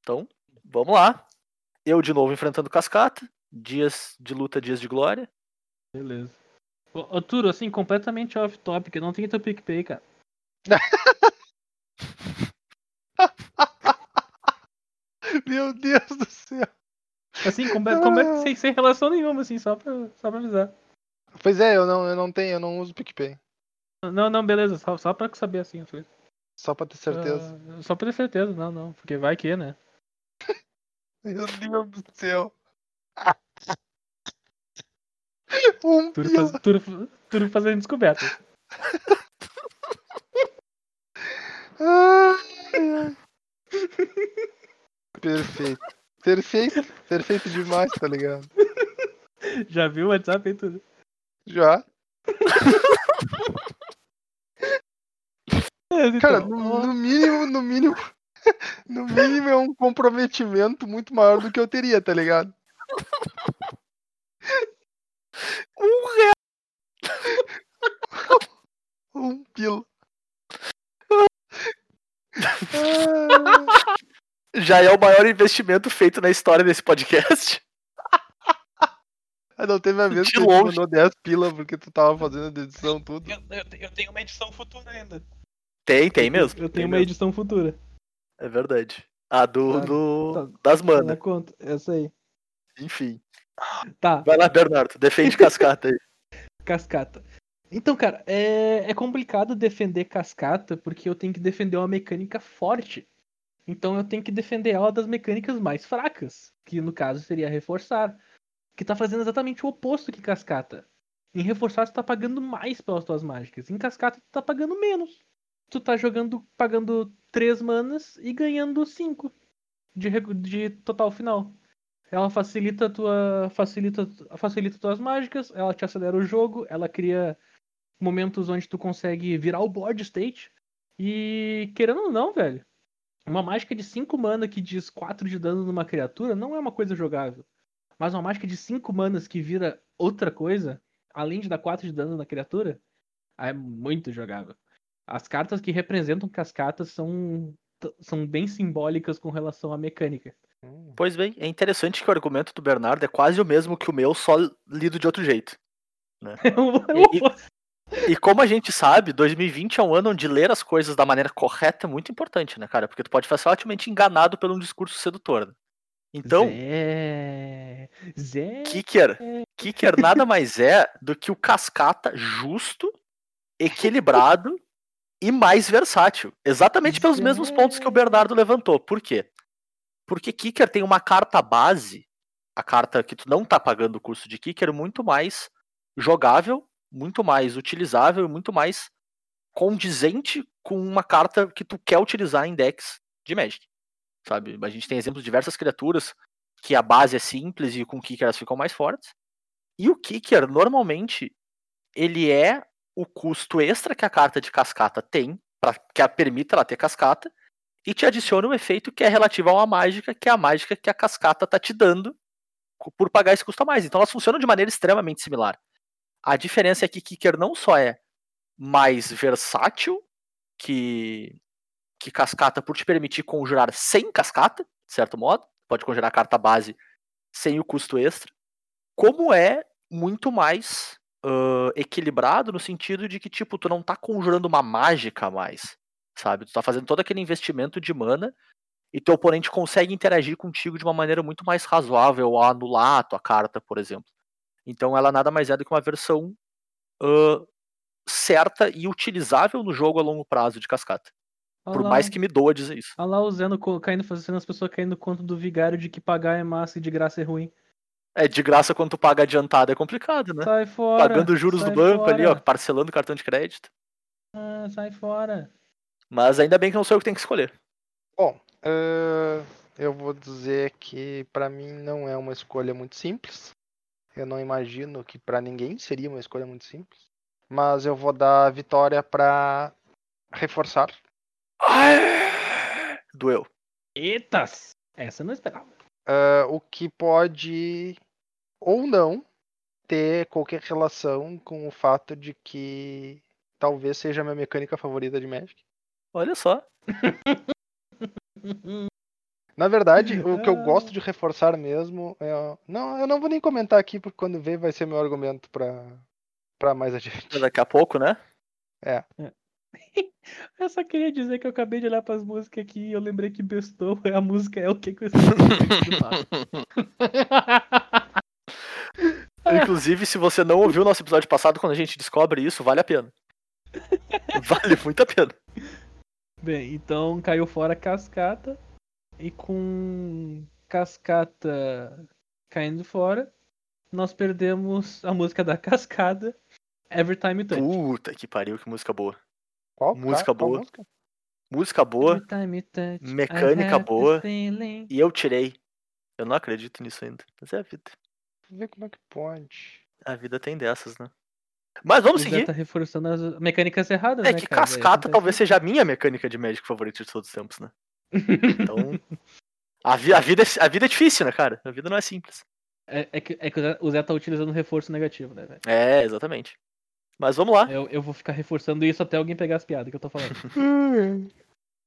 Então, vamos lá. Eu de novo enfrentando cascata. Dias de luta, dias de glória. Beleza. Ô, Turo, assim, completamente off-topic, não tem teu PicPay, cara. (laughs) Meu Deus do céu. Assim, comple- comple- sem, sem relação nenhuma, assim, só pra, só pra avisar. Pois é, eu não, eu não tenho, eu não uso PicPay. Não, não, beleza, só, só pra saber assim. as coisas. Só pra ter certeza. Ah, só pra ter certeza, não, não. Porque vai que, né? (laughs) Meu Deus do céu. (laughs) Um Tudo, faz, tudo, tudo fazendo descoberta. (laughs) Perfeito. Perfeito. Perfeito demais, tá ligado? (laughs) Já viu o WhatsApp e tudo. Já. (laughs) Então, Cara, no, no mínimo, no mínimo. (laughs) No mínimo é um comprometimento muito maior do que eu teria, tá ligado? Um real. Um pila. Ah, Já é o maior investimento feito na história desse podcast. (laughs) Ah, não teve a vez De que longe. mandou 10 pila porque tu tava fazendo a edição tudo. eu, eu, eu tenho uma edição futura ainda. Tem, tem mesmo. Eu tem tenho uma mesmo. edição futura. É verdade. A do, Tá, do tá. das Na manas. conta, essa aí. Enfim. Tá, Vai lá, Bernardo. Defende cascata aí. (laughs) cascata. Então, cara, é, é complicado defender cascata porque eu tenho que defender uma mecânica forte. Então eu tenho que defender ela das mecânicas mais fracas, que no caso seria reforçar, que tá fazendo exatamente o oposto que cascata. Em reforçar tu tá pagando mais pelas tuas mágicas, em cascata tu tá pagando menos. Tu tá jogando pagando 3 manas e ganhando 5 de, de total final. Ela facilita tua facilita facilita tuas mágicas, ela te acelera o jogo, ela cria momentos onde tu consegue virar o board state. E querendo ou não, velho, uma mágica de 5 mana que diz 4 de dano numa criatura não é uma coisa jogável. Mas uma mágica de 5 manas que vira outra coisa, além de dar 4 de dano na criatura, é muito jogável. As cartas que representam cascatas são, são bem simbólicas com relação à mecânica. Pois bem, é interessante que o argumento do Bernardo é quase o mesmo que o meu, só lido de outro jeito. (laughs) E- E como a gente sabe, 2020 é um ano onde ler as coisas da maneira correta é muito importante, né, cara? Porque tu pode ser facilmente enganado por um discurso sedutor. né? Então, Zé. Zé. Kicker, Kicker nada mais é do que o cascata justo, equilibrado e mais versátil. Exatamente pelos mesmos pontos que o Bernardo levantou. Por quê? Porque Kicker tem uma carta base, a carta que tu não tá pagando o custo de Kicker, muito mais jogável, muito mais utilizável muito mais condizente com uma carta que tu quer utilizar em decks de Magic. Sabe? A gente tem exemplos de diversas criaturas que a base é simples e com Kicker elas ficam mais fortes. E o Kicker, normalmente, ele é o custo extra que a carta de cascata tem, pra, que a permite ela ter cascata, e te adiciona um efeito que é relativo a uma mágica, que é a mágica que a cascata tá te dando por pagar esse custo a mais. Então elas funcionam de maneira extremamente similar. A diferença é que Kicker não só é mais versátil que, que cascata por te permitir conjurar sem cascata, de certo modo, pode conjurar a carta base sem o custo extra, como é muito mais ãh, equilibrado no sentido de que, tipo, tu não tá conjurando uma mágica mais, sabe? Tu tá fazendo todo aquele investimento de mana e teu oponente consegue interagir contigo de uma maneira muito mais razoável ao anular a tua carta, por exemplo. Então ela nada mais é do que uma versão ãh, certa e utilizável no jogo a longo prazo de cascata. Olha Por mais que me doa dizer isso. olha lá o Zeno caindo, fazendo as pessoas caindo no conto do vigário de que pagar é massa e de graça é ruim. É, de graça quando tu paga adiantado é complicado, né? Sai fora. Pagando juros do banco ali, ó, fora. parcelando o cartão de crédito. Ah, sai fora. Mas ainda bem que não sou eu que tenho que escolher. Bom, eh, eu vou dizer que pra mim não é uma escolha muito simples. Eu não imagino que pra ninguém seria uma escolha muito simples. Mas eu vou dar a vitória pra reforçar. Doeu. Eita! Essa eu não esperava. eh, o que pode ou não ter qualquer relação com o fato de que talvez seja a minha mecânica favorita de Magic. Olha só. (laughs) Na verdade, (laughs) o que eu gosto de reforçar mesmo é. Não, eu não vou nem comentar aqui, porque quando ver vai ser meu argumento pra, pra mais adiante. Daqui a pouco, né? (laughs) Eu só queria dizer que eu acabei de olhar pras músicas aqui e eu lembrei que Bestou, a música é o que que eu. (laughs) Inclusive, se você não ouviu o nosso episódio passado, quando a gente descobre isso, vale a pena. Vale muito a pena. Bem, então caiu fora cascata. E com cascata caindo fora, nós perdemos a música da cascada, Every Time You Touch. Puta que pariu, que música boa. Qual? Música Qual boa. música? Música boa Every time you touch, mecânica boa. e eu tirei. Eu não acredito nisso ainda. Mas é a vida. Ver como é que pode. A vida tem dessas, né? Mas vamos seguir. tá reforçando as mecânicas erradas, É né, que cara? Cascata acontece. talvez seja a minha mecânica de Magic favorita de todos os tempos, né? Então. A, vi- a, vida, é- a vida é difícil, né, cara? A vida não é simples. É, é que, é que o Zé- tá utilizando reforço negativo, né, velho? É, exatamente. Mas vamos lá. Eu, eu vou ficar reforçando isso até alguém pegar as piadas que eu tô falando. (laughs)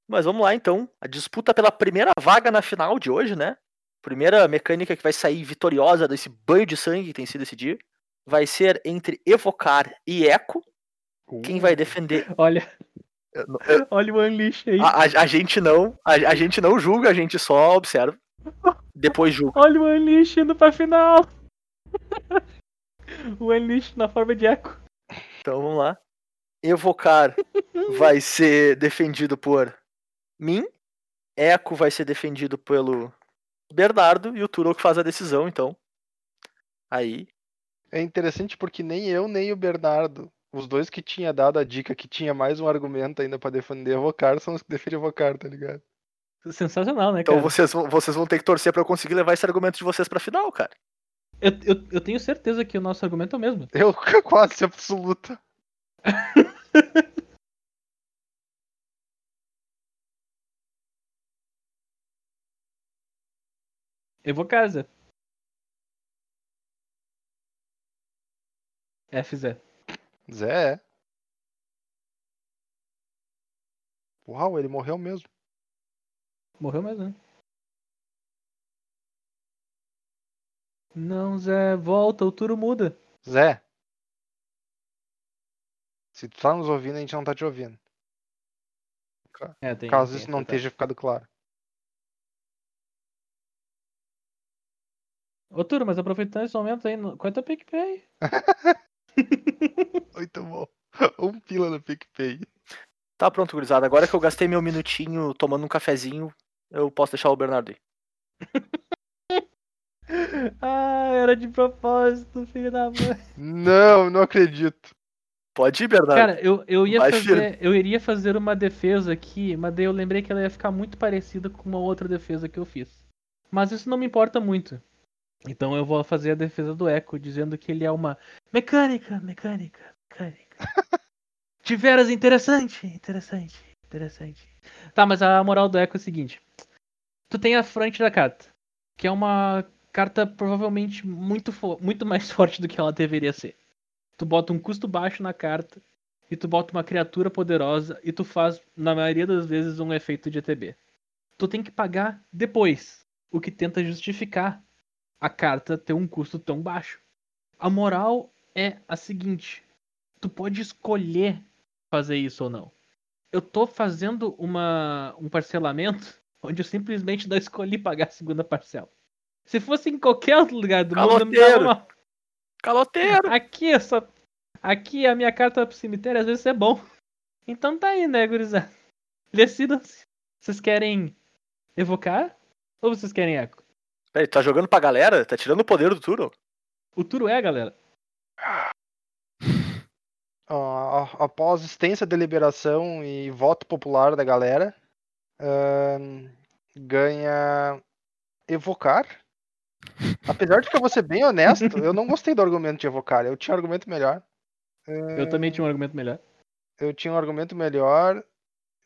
Mas vamos lá então. A disputa pela primeira vaga na final de hoje, né? Primeira mecânica que vai sair vitoriosa desse banho de sangue que tem sido esse dia. Vai ser entre Evocar e Echo. Quem vai defender. Olha, eu- olha o Unleash aí. A, a- a gente não. A, a gente não julga, a gente só observa. Depois julga. Olha o Unleash indo pra final. o Unleash na forma de eco. Então vamos lá. Evocar (laughs) vai ser defendido por mim. Echo vai ser defendido pelo Bernardo. E o Turo que faz a decisão, então. Aí. É interessante porque nem eu, nem o Bernardo, os dois que tinha dado a dica que tinha mais um argumento ainda pra defender evocar, são os que defendem evocar, tá ligado? Sensacional, né, Então cara? vocês, vão- vocês vão ter que torcer pra eu conseguir levar esse argumento de vocês pra final, cara. Eu, eu, eu tenho certeza que o nosso argumento é o mesmo. Eu (laughs) quase absoluta. Eu vou casa. FZ. Zé. Uau, ele morreu mesmo. Morreu mesmo, né? Não, Zé, volta, o Turo muda. Zé. Se tu tá nos ouvindo, a gente não tá te ouvindo. É, tem, Caso tem isso não essa parte. esteja ficado claro. Ô, Turo, mas aproveitando esse momento aí, qual é teu PicPay? (laughs) (laughs) Muito bom. Um pila no PicPay. Tá pronto, gurizada. Agora que eu gastei meu minutinho tomando um cafezinho, eu posso deixar o Bernardo aí. (laughs) Ah, era de propósito, filho da mãe. Não, não acredito. Pode ir, Bernardo. Cara, eu, eu ia Vai, fazer. Eu iria fazer uma defesa aqui, mas daí eu lembrei que ela ia ficar muito parecida com uma outra defesa que eu fiz. Mas isso não me importa muito. Então eu vou fazer a defesa do Echo, dizendo que ele é uma mecânica, mecânica, mecânica. (laughs) De veras interessante, interessante, interessante. Tá, mas a moral do Echo é o seguinte. Tu tem a frente da carta, que é uma carta provavelmente muito, muito mais (laughs) forte do que ela deveria ser. Tu bota um custo baixo na carta, e tu bota uma criatura poderosa, e tu faz, na maioria das vezes, um efeito de ETB. Tu tem que pagar depois, o que tenta justificar a carta ter um custo tão baixo. A moral é a seguinte: tu pode escolher fazer isso ou não. Eu tô fazendo uma, um parcelamento (laughs) onde eu simplesmente não escolhi pagar a segunda parcela. Se fosse em qualquer outro lugar do mundo, eu me dava Caloteiro. Caloteiro! Aqui só. Aqui a minha carta pro cemitério às vezes é bom. Então tá aí, né, gurizada? Decidam-se. Vocês querem evocar? Ou vocês querem eco? Peraí, tá jogando pra galera? Tá tirando o poder do Turo? O Turo é, galera. A- após extensa deliberação e voto popular da galera, ahn, ganha evocar. Apesar de que eu vou ser bem honesto, eu não gostei do argumento de evocar. Eu tinha um argumento melhor. Eu também tinha um argumento melhor. Eu tinha um argumento melhor,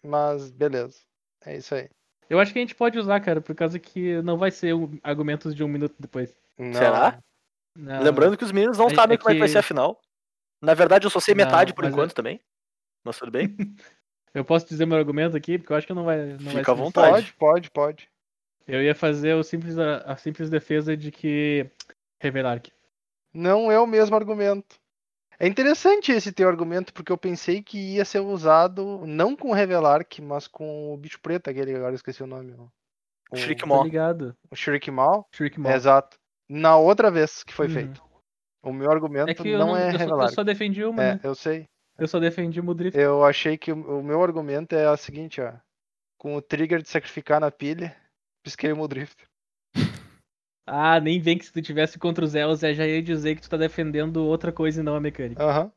mas beleza. É isso aí. Eu acho que a gente pode usar, cara, por causa que não vai ser um- argumentos de um minuto depois. Não. Será? Não. Lembrando que os meninos não É- sabem é como é que vai que- ser a final. Na verdade, eu só sei Não, metade por mas enquanto é- também. Mas tudo bem. (laughs) (laughs) Eu posso dizer meu argumento aqui, porque eu acho que não vai. Não vai Fica ser à vontade. Pode, pode, pode. Eu ia fazer o simples, a, a simples defesa de que. Revelar que. Não é o mesmo argumento. É interessante esse teu argumento, porque eu pensei que ia ser usado não com o Revelark, mas com o bicho preto, aquele agora eu esqueci o nome. O, Shriek Tô Maw. ligado. o Shriek Maw. Shriek É, Maw. exato. Na outra vez que foi Uhum. feito. O meu argumento É que eu, não, não, é eu, só, eu Revelark. só defendi uma, É, né? eu sei. Eu só defendi o Mudrift. Eu achei que o o meu argumento é o seguinte, ó. Com o trigger de sacrificar na pilha, pisquei o Muldrift. Ah, nem vem que se tu tivesse contra o Zé, o Zé já ia dizer que tu tá defendendo outra coisa e não a mecânica. Aham.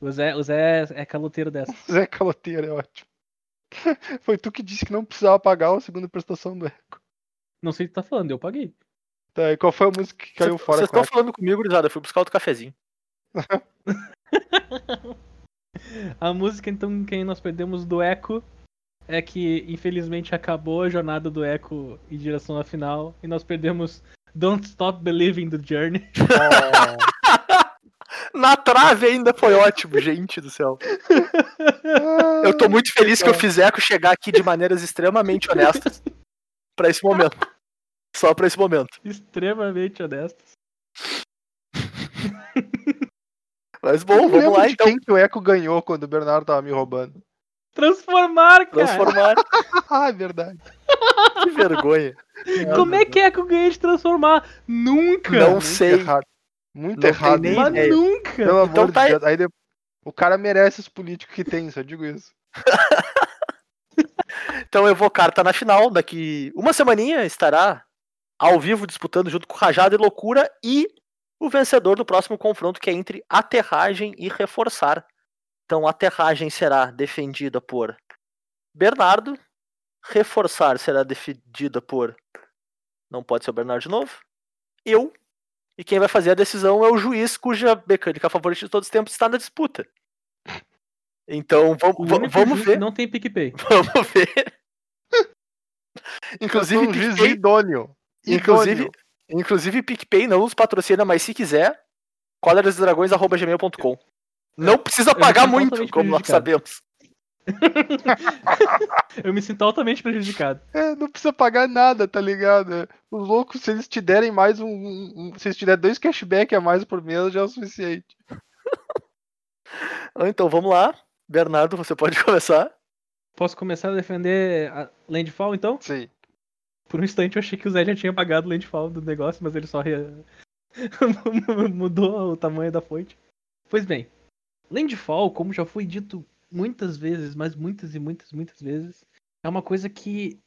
O Zé, o Zé é caloteiro dessa. (laughs) Zé Caloteiro é ótimo. (laughs) Foi tu que disse que não precisava pagar a segunda prestação do Eco. Não sei o que tu tá falando, eu paguei. Tá, e qual foi a música que caiu Vocês fora? vocês estão Crack? falando comigo, gurizada. Eu fui buscar outro cafezinho. (laughs) A música, então, quem nós perdemos do Echo é que, infelizmente, acabou a jornada do Echo em direção à final e nós perdemos Don't Stop Believing do Journey. Na trave ainda foi ótimo, gente do céu. Eu tô muito feliz que eu fiz Eco chegar aqui de maneiras extremamente honestas pra esse momento. Só pra esse momento. Extremamente honestos. Mas bom, vamos lá de então. quem que o Eco ganhou quando o Bernardo tava me roubando. Transformar, cara! Transformar. (laughs) ah, é verdade. (laughs) Que vergonha. Como é que é que eu ganhei de transformar? Nunca! Não Muito sei. Errado. Muito Não errado. nem Mas ideia. nunca! Pelo Então de tá aí. Deus. Aí de- O cara merece os políticos que tem, só digo isso. (laughs) Então eu vou carta na final. Daqui uma semaninha estará ao vivo disputando junto com Rajada e Loucura e o vencedor do próximo confronto que é entre aterragem e reforçar. Então aterragem será defendida por Bernardo, reforçar será defendida por não pode ser o Bernardo de novo, eu e quem vai fazer a decisão é o juiz cuja mecânica favorita de todos os tempos está na disputa. Então vamos, O va- único vamos juiz ver. que não tem PicPay. (laughs) Vamos ver. (laughs) Inclusive, sou um juiz PicPay, idôneo. inclusive, inclusive, PicPay não nos patrocina, mas se quiser, quadradasdragões.gmail.com. Não precisa pagar muito, como nós sabemos. Eu me sinto altamente prejudicado. É, não precisa pagar nada, tá ligado? Os loucos, se eles te derem mais um. um- se eles te derem dois cashback a mais por mês, já é o suficiente. Ah, Então vamos lá. Bernardo, você pode (laughs) começar. Posso começar a defender a Landfall, então? Sim. Por um instante eu achei que o Zé já tinha pagado o Landfall do negócio, mas ele só re- (laughs) mudou o tamanho da fonte. Pois bem, Landfall, como já foi dito muitas vezes, mas muitas e muitas, muitas vezes, é uma coisa que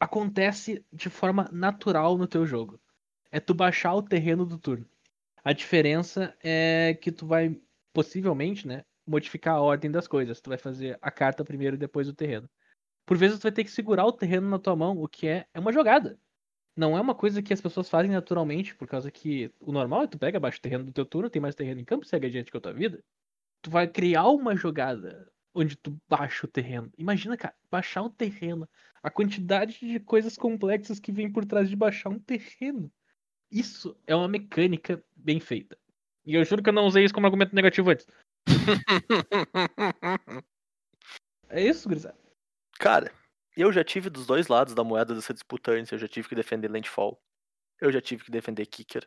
acontece de forma natural no teu jogo. É tu baixar o terreno do turno. A diferença é que tu vai, possivelmente, né, modificar a ordem das coisas. Tu vai fazer a carta primeiro e depois o terreno por vezes tu vai ter que segurar o terreno na tua mão, o que é, é uma jogada. Não é uma coisa que as pessoas fazem naturalmente, por causa que o normal é tu pega, baixa o terreno do teu turno, tem mais terreno em campo, segue adiante com a tua vida. Tu vai criar uma jogada onde tu baixa o terreno. Imagina, cara, baixar o terreno. A quantidade de coisas complexas que vem por trás de baixar um terreno. Isso é uma mecânica bem feita. E eu juro que eu não usei isso como argumento negativo antes. É isso, gurizada. Cara, eu já tive dos dois lados da moeda dessa disputa antes. Eu já tive que defender Landfall. Eu já tive que defender Kicker.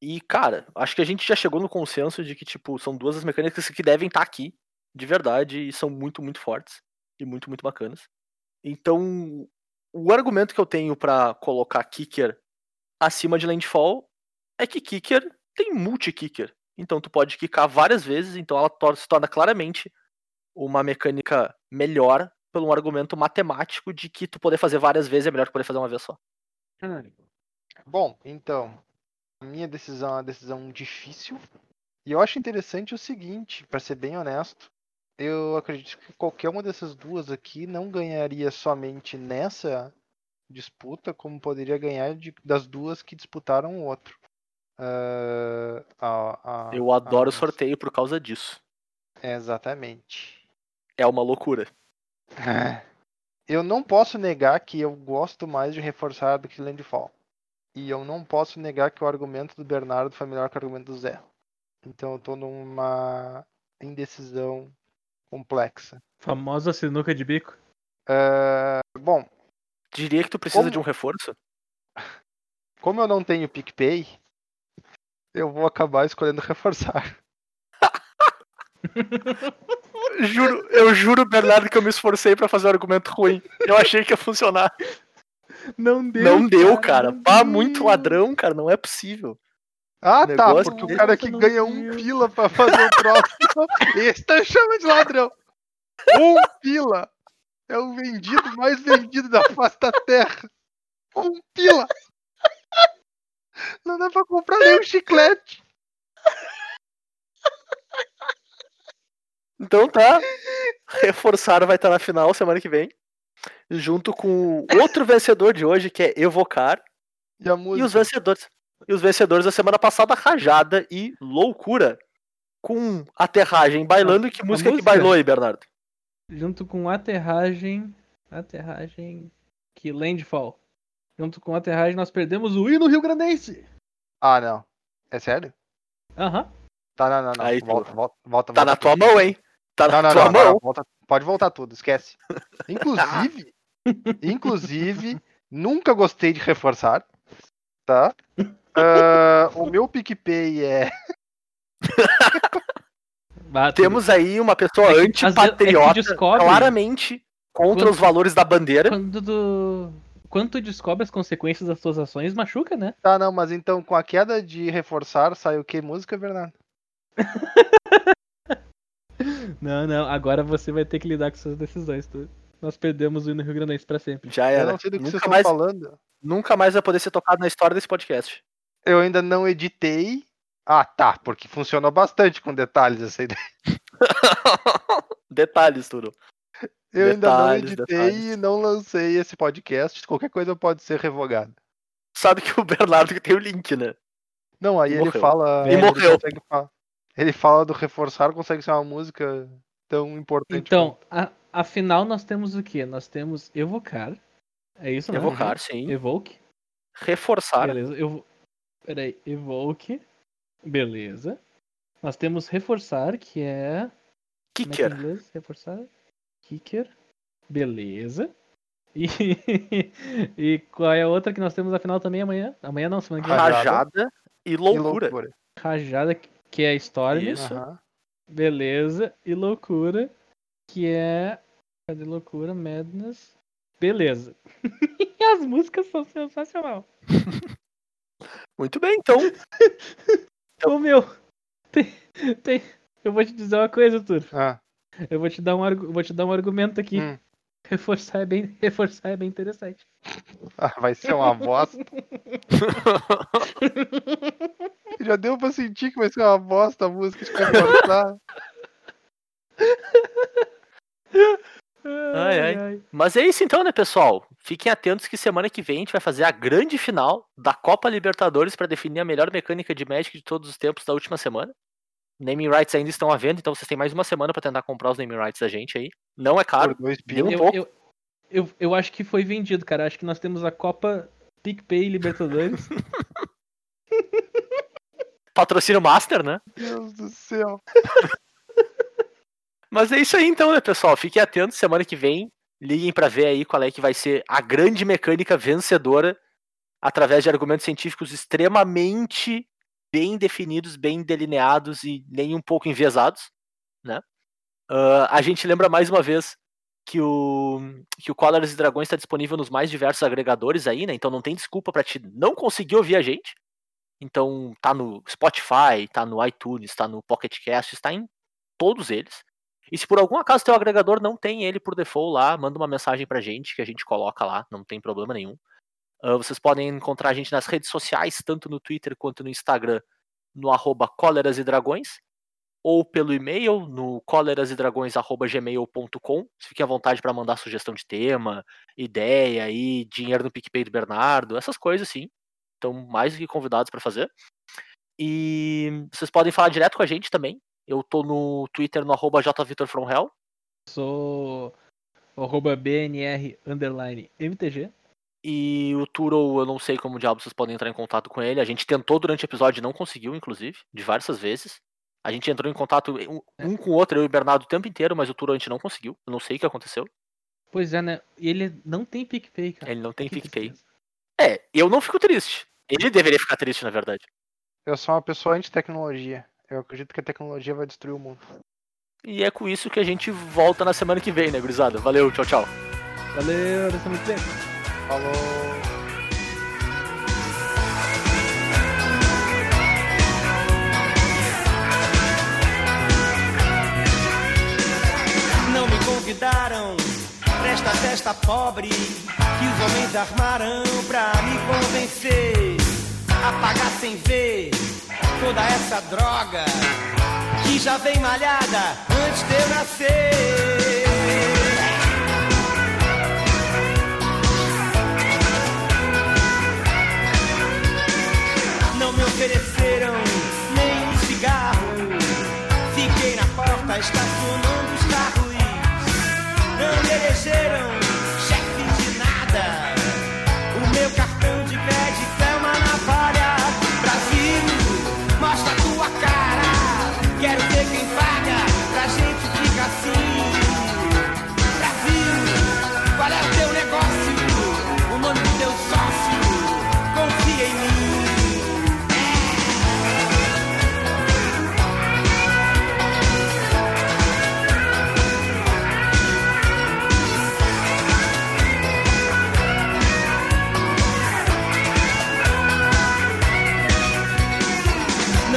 E, cara, acho que a gente já chegou no consenso de que, tipo, são duas das mecânicas que devem estar aqui, de verdade, e são muito, muito fortes. E muito, muito bacanas. Então, o argumento que eu tenho pra colocar Kicker acima de Landfall é que Kicker tem multi-Kicker. Então, tu pode quicar várias vezes, então ela tor- se torna claramente uma mecânica melhor pelo um argumento matemático de que tu poder fazer várias vezes é melhor que poder fazer uma vez só. Bom, então, a minha decisão é uma decisão difícil. E eu acho interessante o seguinte, pra ser bem honesto, eu acredito que qualquer uma dessas duas aqui não ganharia somente nessa disputa, como poderia ganhar de- das duas que disputaram o outro. Ah, a- a- Eu adoro a- sorteio por causa disso. Exatamente. É uma loucura. (laughs) Eu não posso negar que eu gosto mais de reforçar do que Landfall. E eu não posso negar que o argumento do Bernardo foi melhor que o argumento do Zé. Então eu tô numa indecisão complexa. Famosa sinuca de bico. Ah, bom, Diria que tu precisa Como- de um reforço? (laughs) como eu não tenho PicPay, eu vou acabar escolhendo reforçar. (laughs) Juro, eu juro, Bernardo, que eu me esforcei pra fazer um argumento ruim. Eu achei que ia funcionar. Não deu. não deu, cara. Pá, muito ladrão, cara. Não é possível. Ah, tá, porque o de- cara que ganha um pila pra fazer o próximo, (laughs) esse tá chama de ladrão. Um pila. É o vendido mais vendido da face da terra. Um pila. Não dá pra comprar nem um chiclete. Então tá. Reforçar vai estar na final semana que vem. Junto com o outro vencedor de hoje, que é Evocar. E E os vencedores. E os vencedores da semana passada, Rajada e Loucura. Com aterragem bailando. Que a música, que música? bailou aí, Bernardo? Junto com aterragem. Aterragem. Que Landfall. Junto com aterragem, nós perdemos o hino Rio Grandense. Ah, não. É sério? Aham. Tá, não, não, não. Aí, volta, volta, volta, Tá volta na tua mão, hein? Tá na Não, não, tua não, mão. não, não, volta- pode voltar tudo, esquece. (laughs) Inclusive, inclusive, nunca gostei de reforçar, tá? Ah, o meu PicPay é. (laughs) Ah. Temos aí uma pessoa É que, é antipatriota, descobre- claramente contra Quando- os valores da bandeira. Quando tu, quando tu descobre as consequências das tuas ações, machuca, né? Tá, não, mas então com a queda de reforçar, sai o que música, Bernardo? (laughs) Não, não. Agora você vai ter que lidar com suas decisões. Tu. Nós perdemos o hino Rio Grandense pra sempre. Já Eu era. não sei do que vocês Nunca estão mais, falando. nunca mais vai poder ser tocado na história desse podcast. Eu ainda não editei. Ah, tá, porque funcionou bastante com detalhes essa ideia. (laughs) Detalhes, tudo. Eu ainda não Detalhes, editei detalhes. e não lancei esse podcast. Qualquer coisa pode ser revogada. Sabe que o Bernardo que tem o link, né? Não, aí E ele morreu. fala. E ele morreu. consegue fa- Ele fala do reforçar, consegue ser uma música tão importante. Então, a, afinal, nós temos o quê? Nós temos evocar. É isso, né? Evocar, sim. Evoke. Reforçar. Beleza. Eu... Peraí. Evoke. Beleza. Nós temos reforçar, que é. Como é que é Kicker. inglês? Reforçar. Kicker. Beleza. E... (laughs) e qual é a outra que nós temos afinal também amanhã? Amanhã não, semana que vem. Rajada. E E loucura. Rajada, que é Storm. Isso. Aham. Beleza. E loucura, que é. Cadê loucura? Madness. Beleza. (laughs) As músicas são sensacional. (laughs) Muito bem, então. Ô (laughs) meu, tem, tem- eu vou te dizer uma coisa, Tur. Ah, Eu vou te dar um, vou te dar um argumento aqui. Hum. Reforçar é bem, (laughs) reforçar é bem interessante. ah, vai ser uma bosta. (laughs) Já deu pra sentir que vai ser uma bosta a música de reforçar. Ai, ai. Mas é isso então, né, pessoal? Fiquem atentos que semana que vem a gente vai fazer a grande final da Copa Libertadores para definir a melhor mecânica de Magic de todos os tempos da última semana. Naming rights ainda estão à venda, então vocês têm mais uma semana para tentar comprar os naming rights da gente aí. Não é caro. Por dois Deu pila. um Eu, pouco. eu, eu, eu acho que foi vendido, cara. Acho que nós temos a Copa PicPay Libertadores. (laughs) (laughs) Patrocínio Master, né? Deus do céu. (laughs) Mas é isso aí então, né, pessoal? Fiquem atentos semana que vem. Liguem para ver aí qual é que vai ser a grande mecânica vencedora através de argumentos científicos extremamente bem definidos, bem delineados e nem um pouco enviesados, né? Ah, a gente lembra mais uma vez que o que o Colors e Dragões está disponível nos mais diversos agregadores aí, né? Então não tem desculpa para te não conseguir ouvir a gente. Então tá no Spotify, tá no iTunes, tá no Pocket Cast, está em todos eles. E se por algum acaso teu agregador não tem ele por default lá, manda uma mensagem pra gente que a gente coloca lá, não tem problema nenhum. Ah, vocês podem encontrar a gente nas redes sociais, tanto no Twitter quanto no Instagram, no arroba e dragões, ou pelo e-mail no cólerasedragões.gmail.com. Fiquem à vontade para mandar sugestão de tema, ideia aí, dinheiro no PicPay do Bernardo, essas coisas assim. Então, mais do que convidados para fazer. E vocês podem falar direto com a gente também. Eu tô no Twitter no arroba jvitorfromhell. Sou o arroba BNR underline MTG. E o Turo, eu não sei como diabo vocês podem entrar em contato com ele. A gente tentou durante o episódio e não conseguiu, inclusive, diversas vezes. A gente entrou em contato um, um com o outro, eu e o Bernardo, o tempo inteiro, mas o Turo a gente não conseguiu. Eu não sei o que aconteceu. Pois é, né? E ele não tem PicPay, cara. Ele não tem Que PicPay. tristeza. É, eu não fico triste. Ele deveria ficar triste, na verdade. Eu sou uma pessoa anti-tecnologia. Eu acredito que a tecnologia vai destruir o mundo. E é com isso que a gente volta na semana que vem, né, gurizada? Valeu, tchau, tchau. Valeu, até semana que vem. Falou. Não me convidaram pra esta festa pobre que os homens armaram pra me convencer a pagar sem ver toda essa droga que já vem malhada antes de eu nascer. Não me ofereceram nem um cigarro. Fiquei na porta estacionando os carros. Não me elegeram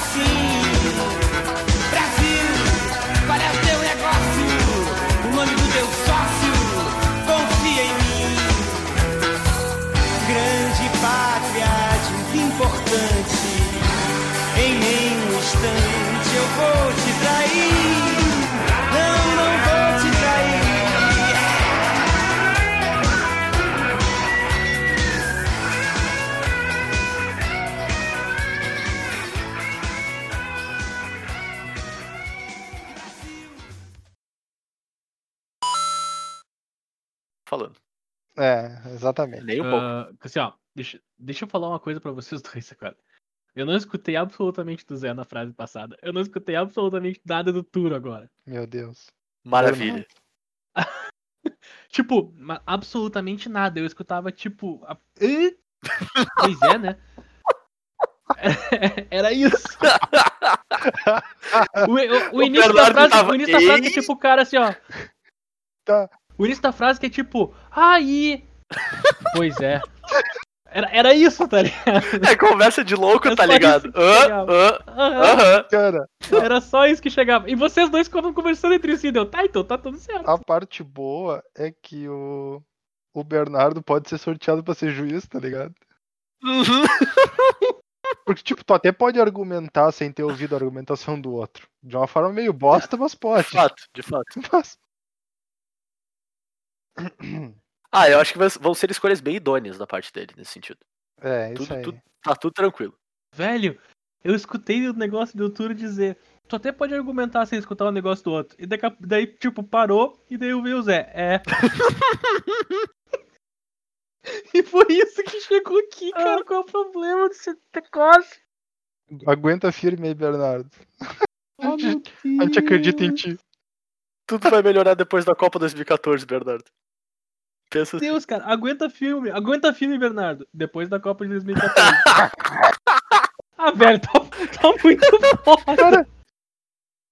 assim. Brasil, qual é o teu negócio? O nome do teu sócio? Confia em mim. Grande pátria, de importante. Em nenhum instante eu vou te É, exatamente. Nem um pouco. Ah, assim, ó, deixa, deixa eu falar uma coisa pra vocês dois (laughs) agora. Eu não escutei absolutamente do Zé na frase passada. Eu não escutei absolutamente nada do Turo agora. Meu Deus. Maravilha. (laughs) Tipo, absolutamente nada. Eu escutava, tipo. A... Pois é, né? (laughs) Era isso. O, o- o início da frase, tava, o início da frase é tipo o cara assim, ó. Tá. O início da frase que é tipo, aí. Pois é. Era, era isso, tá ligado? É conversa de louco, É tá ligado? isso que Hã? chegava. Hã? Aham. Aham. Cara, Era só isso que chegava. E vocês dois ficavam conversando entre si. Deu, tá, então tá tudo certo. a parte boa é que o, o Bernardo pode ser sorteado pra ser juiz, tá ligado? Uhum. (laughs) Porque, tipo, tu até pode argumentar sem ter ouvido a argumentação do outro. De uma forma meio bosta, mas De pode. fato, de fato. (laughs) Mas- Ah, eu acho que vão ser escolhas bem idôneas da parte dele, nesse sentido. É, isso Tudo, aí. tudo- tá tudo tranquilo. Velho, eu escutei o negócio do Turo dizer. Tu até pode argumentar sem escutar o negócio do outro. E a- daí, tipo, parou e daí eu vi o Zé. É. (laughs) e foi isso que chegou aqui, cara. Qual é o problema desse negócio? Aguenta firme aí, Bernardo. Oh, meu A gente acredita em ti. Tudo vai melhorar depois da Copa 2014, Bernardo. Pensa assim. Deus, cara, aguenta filme, aguenta filme, Bernardo. Depois da Copa de 2014. (laughs) ah, velho, tá, tá muito foda. Cara,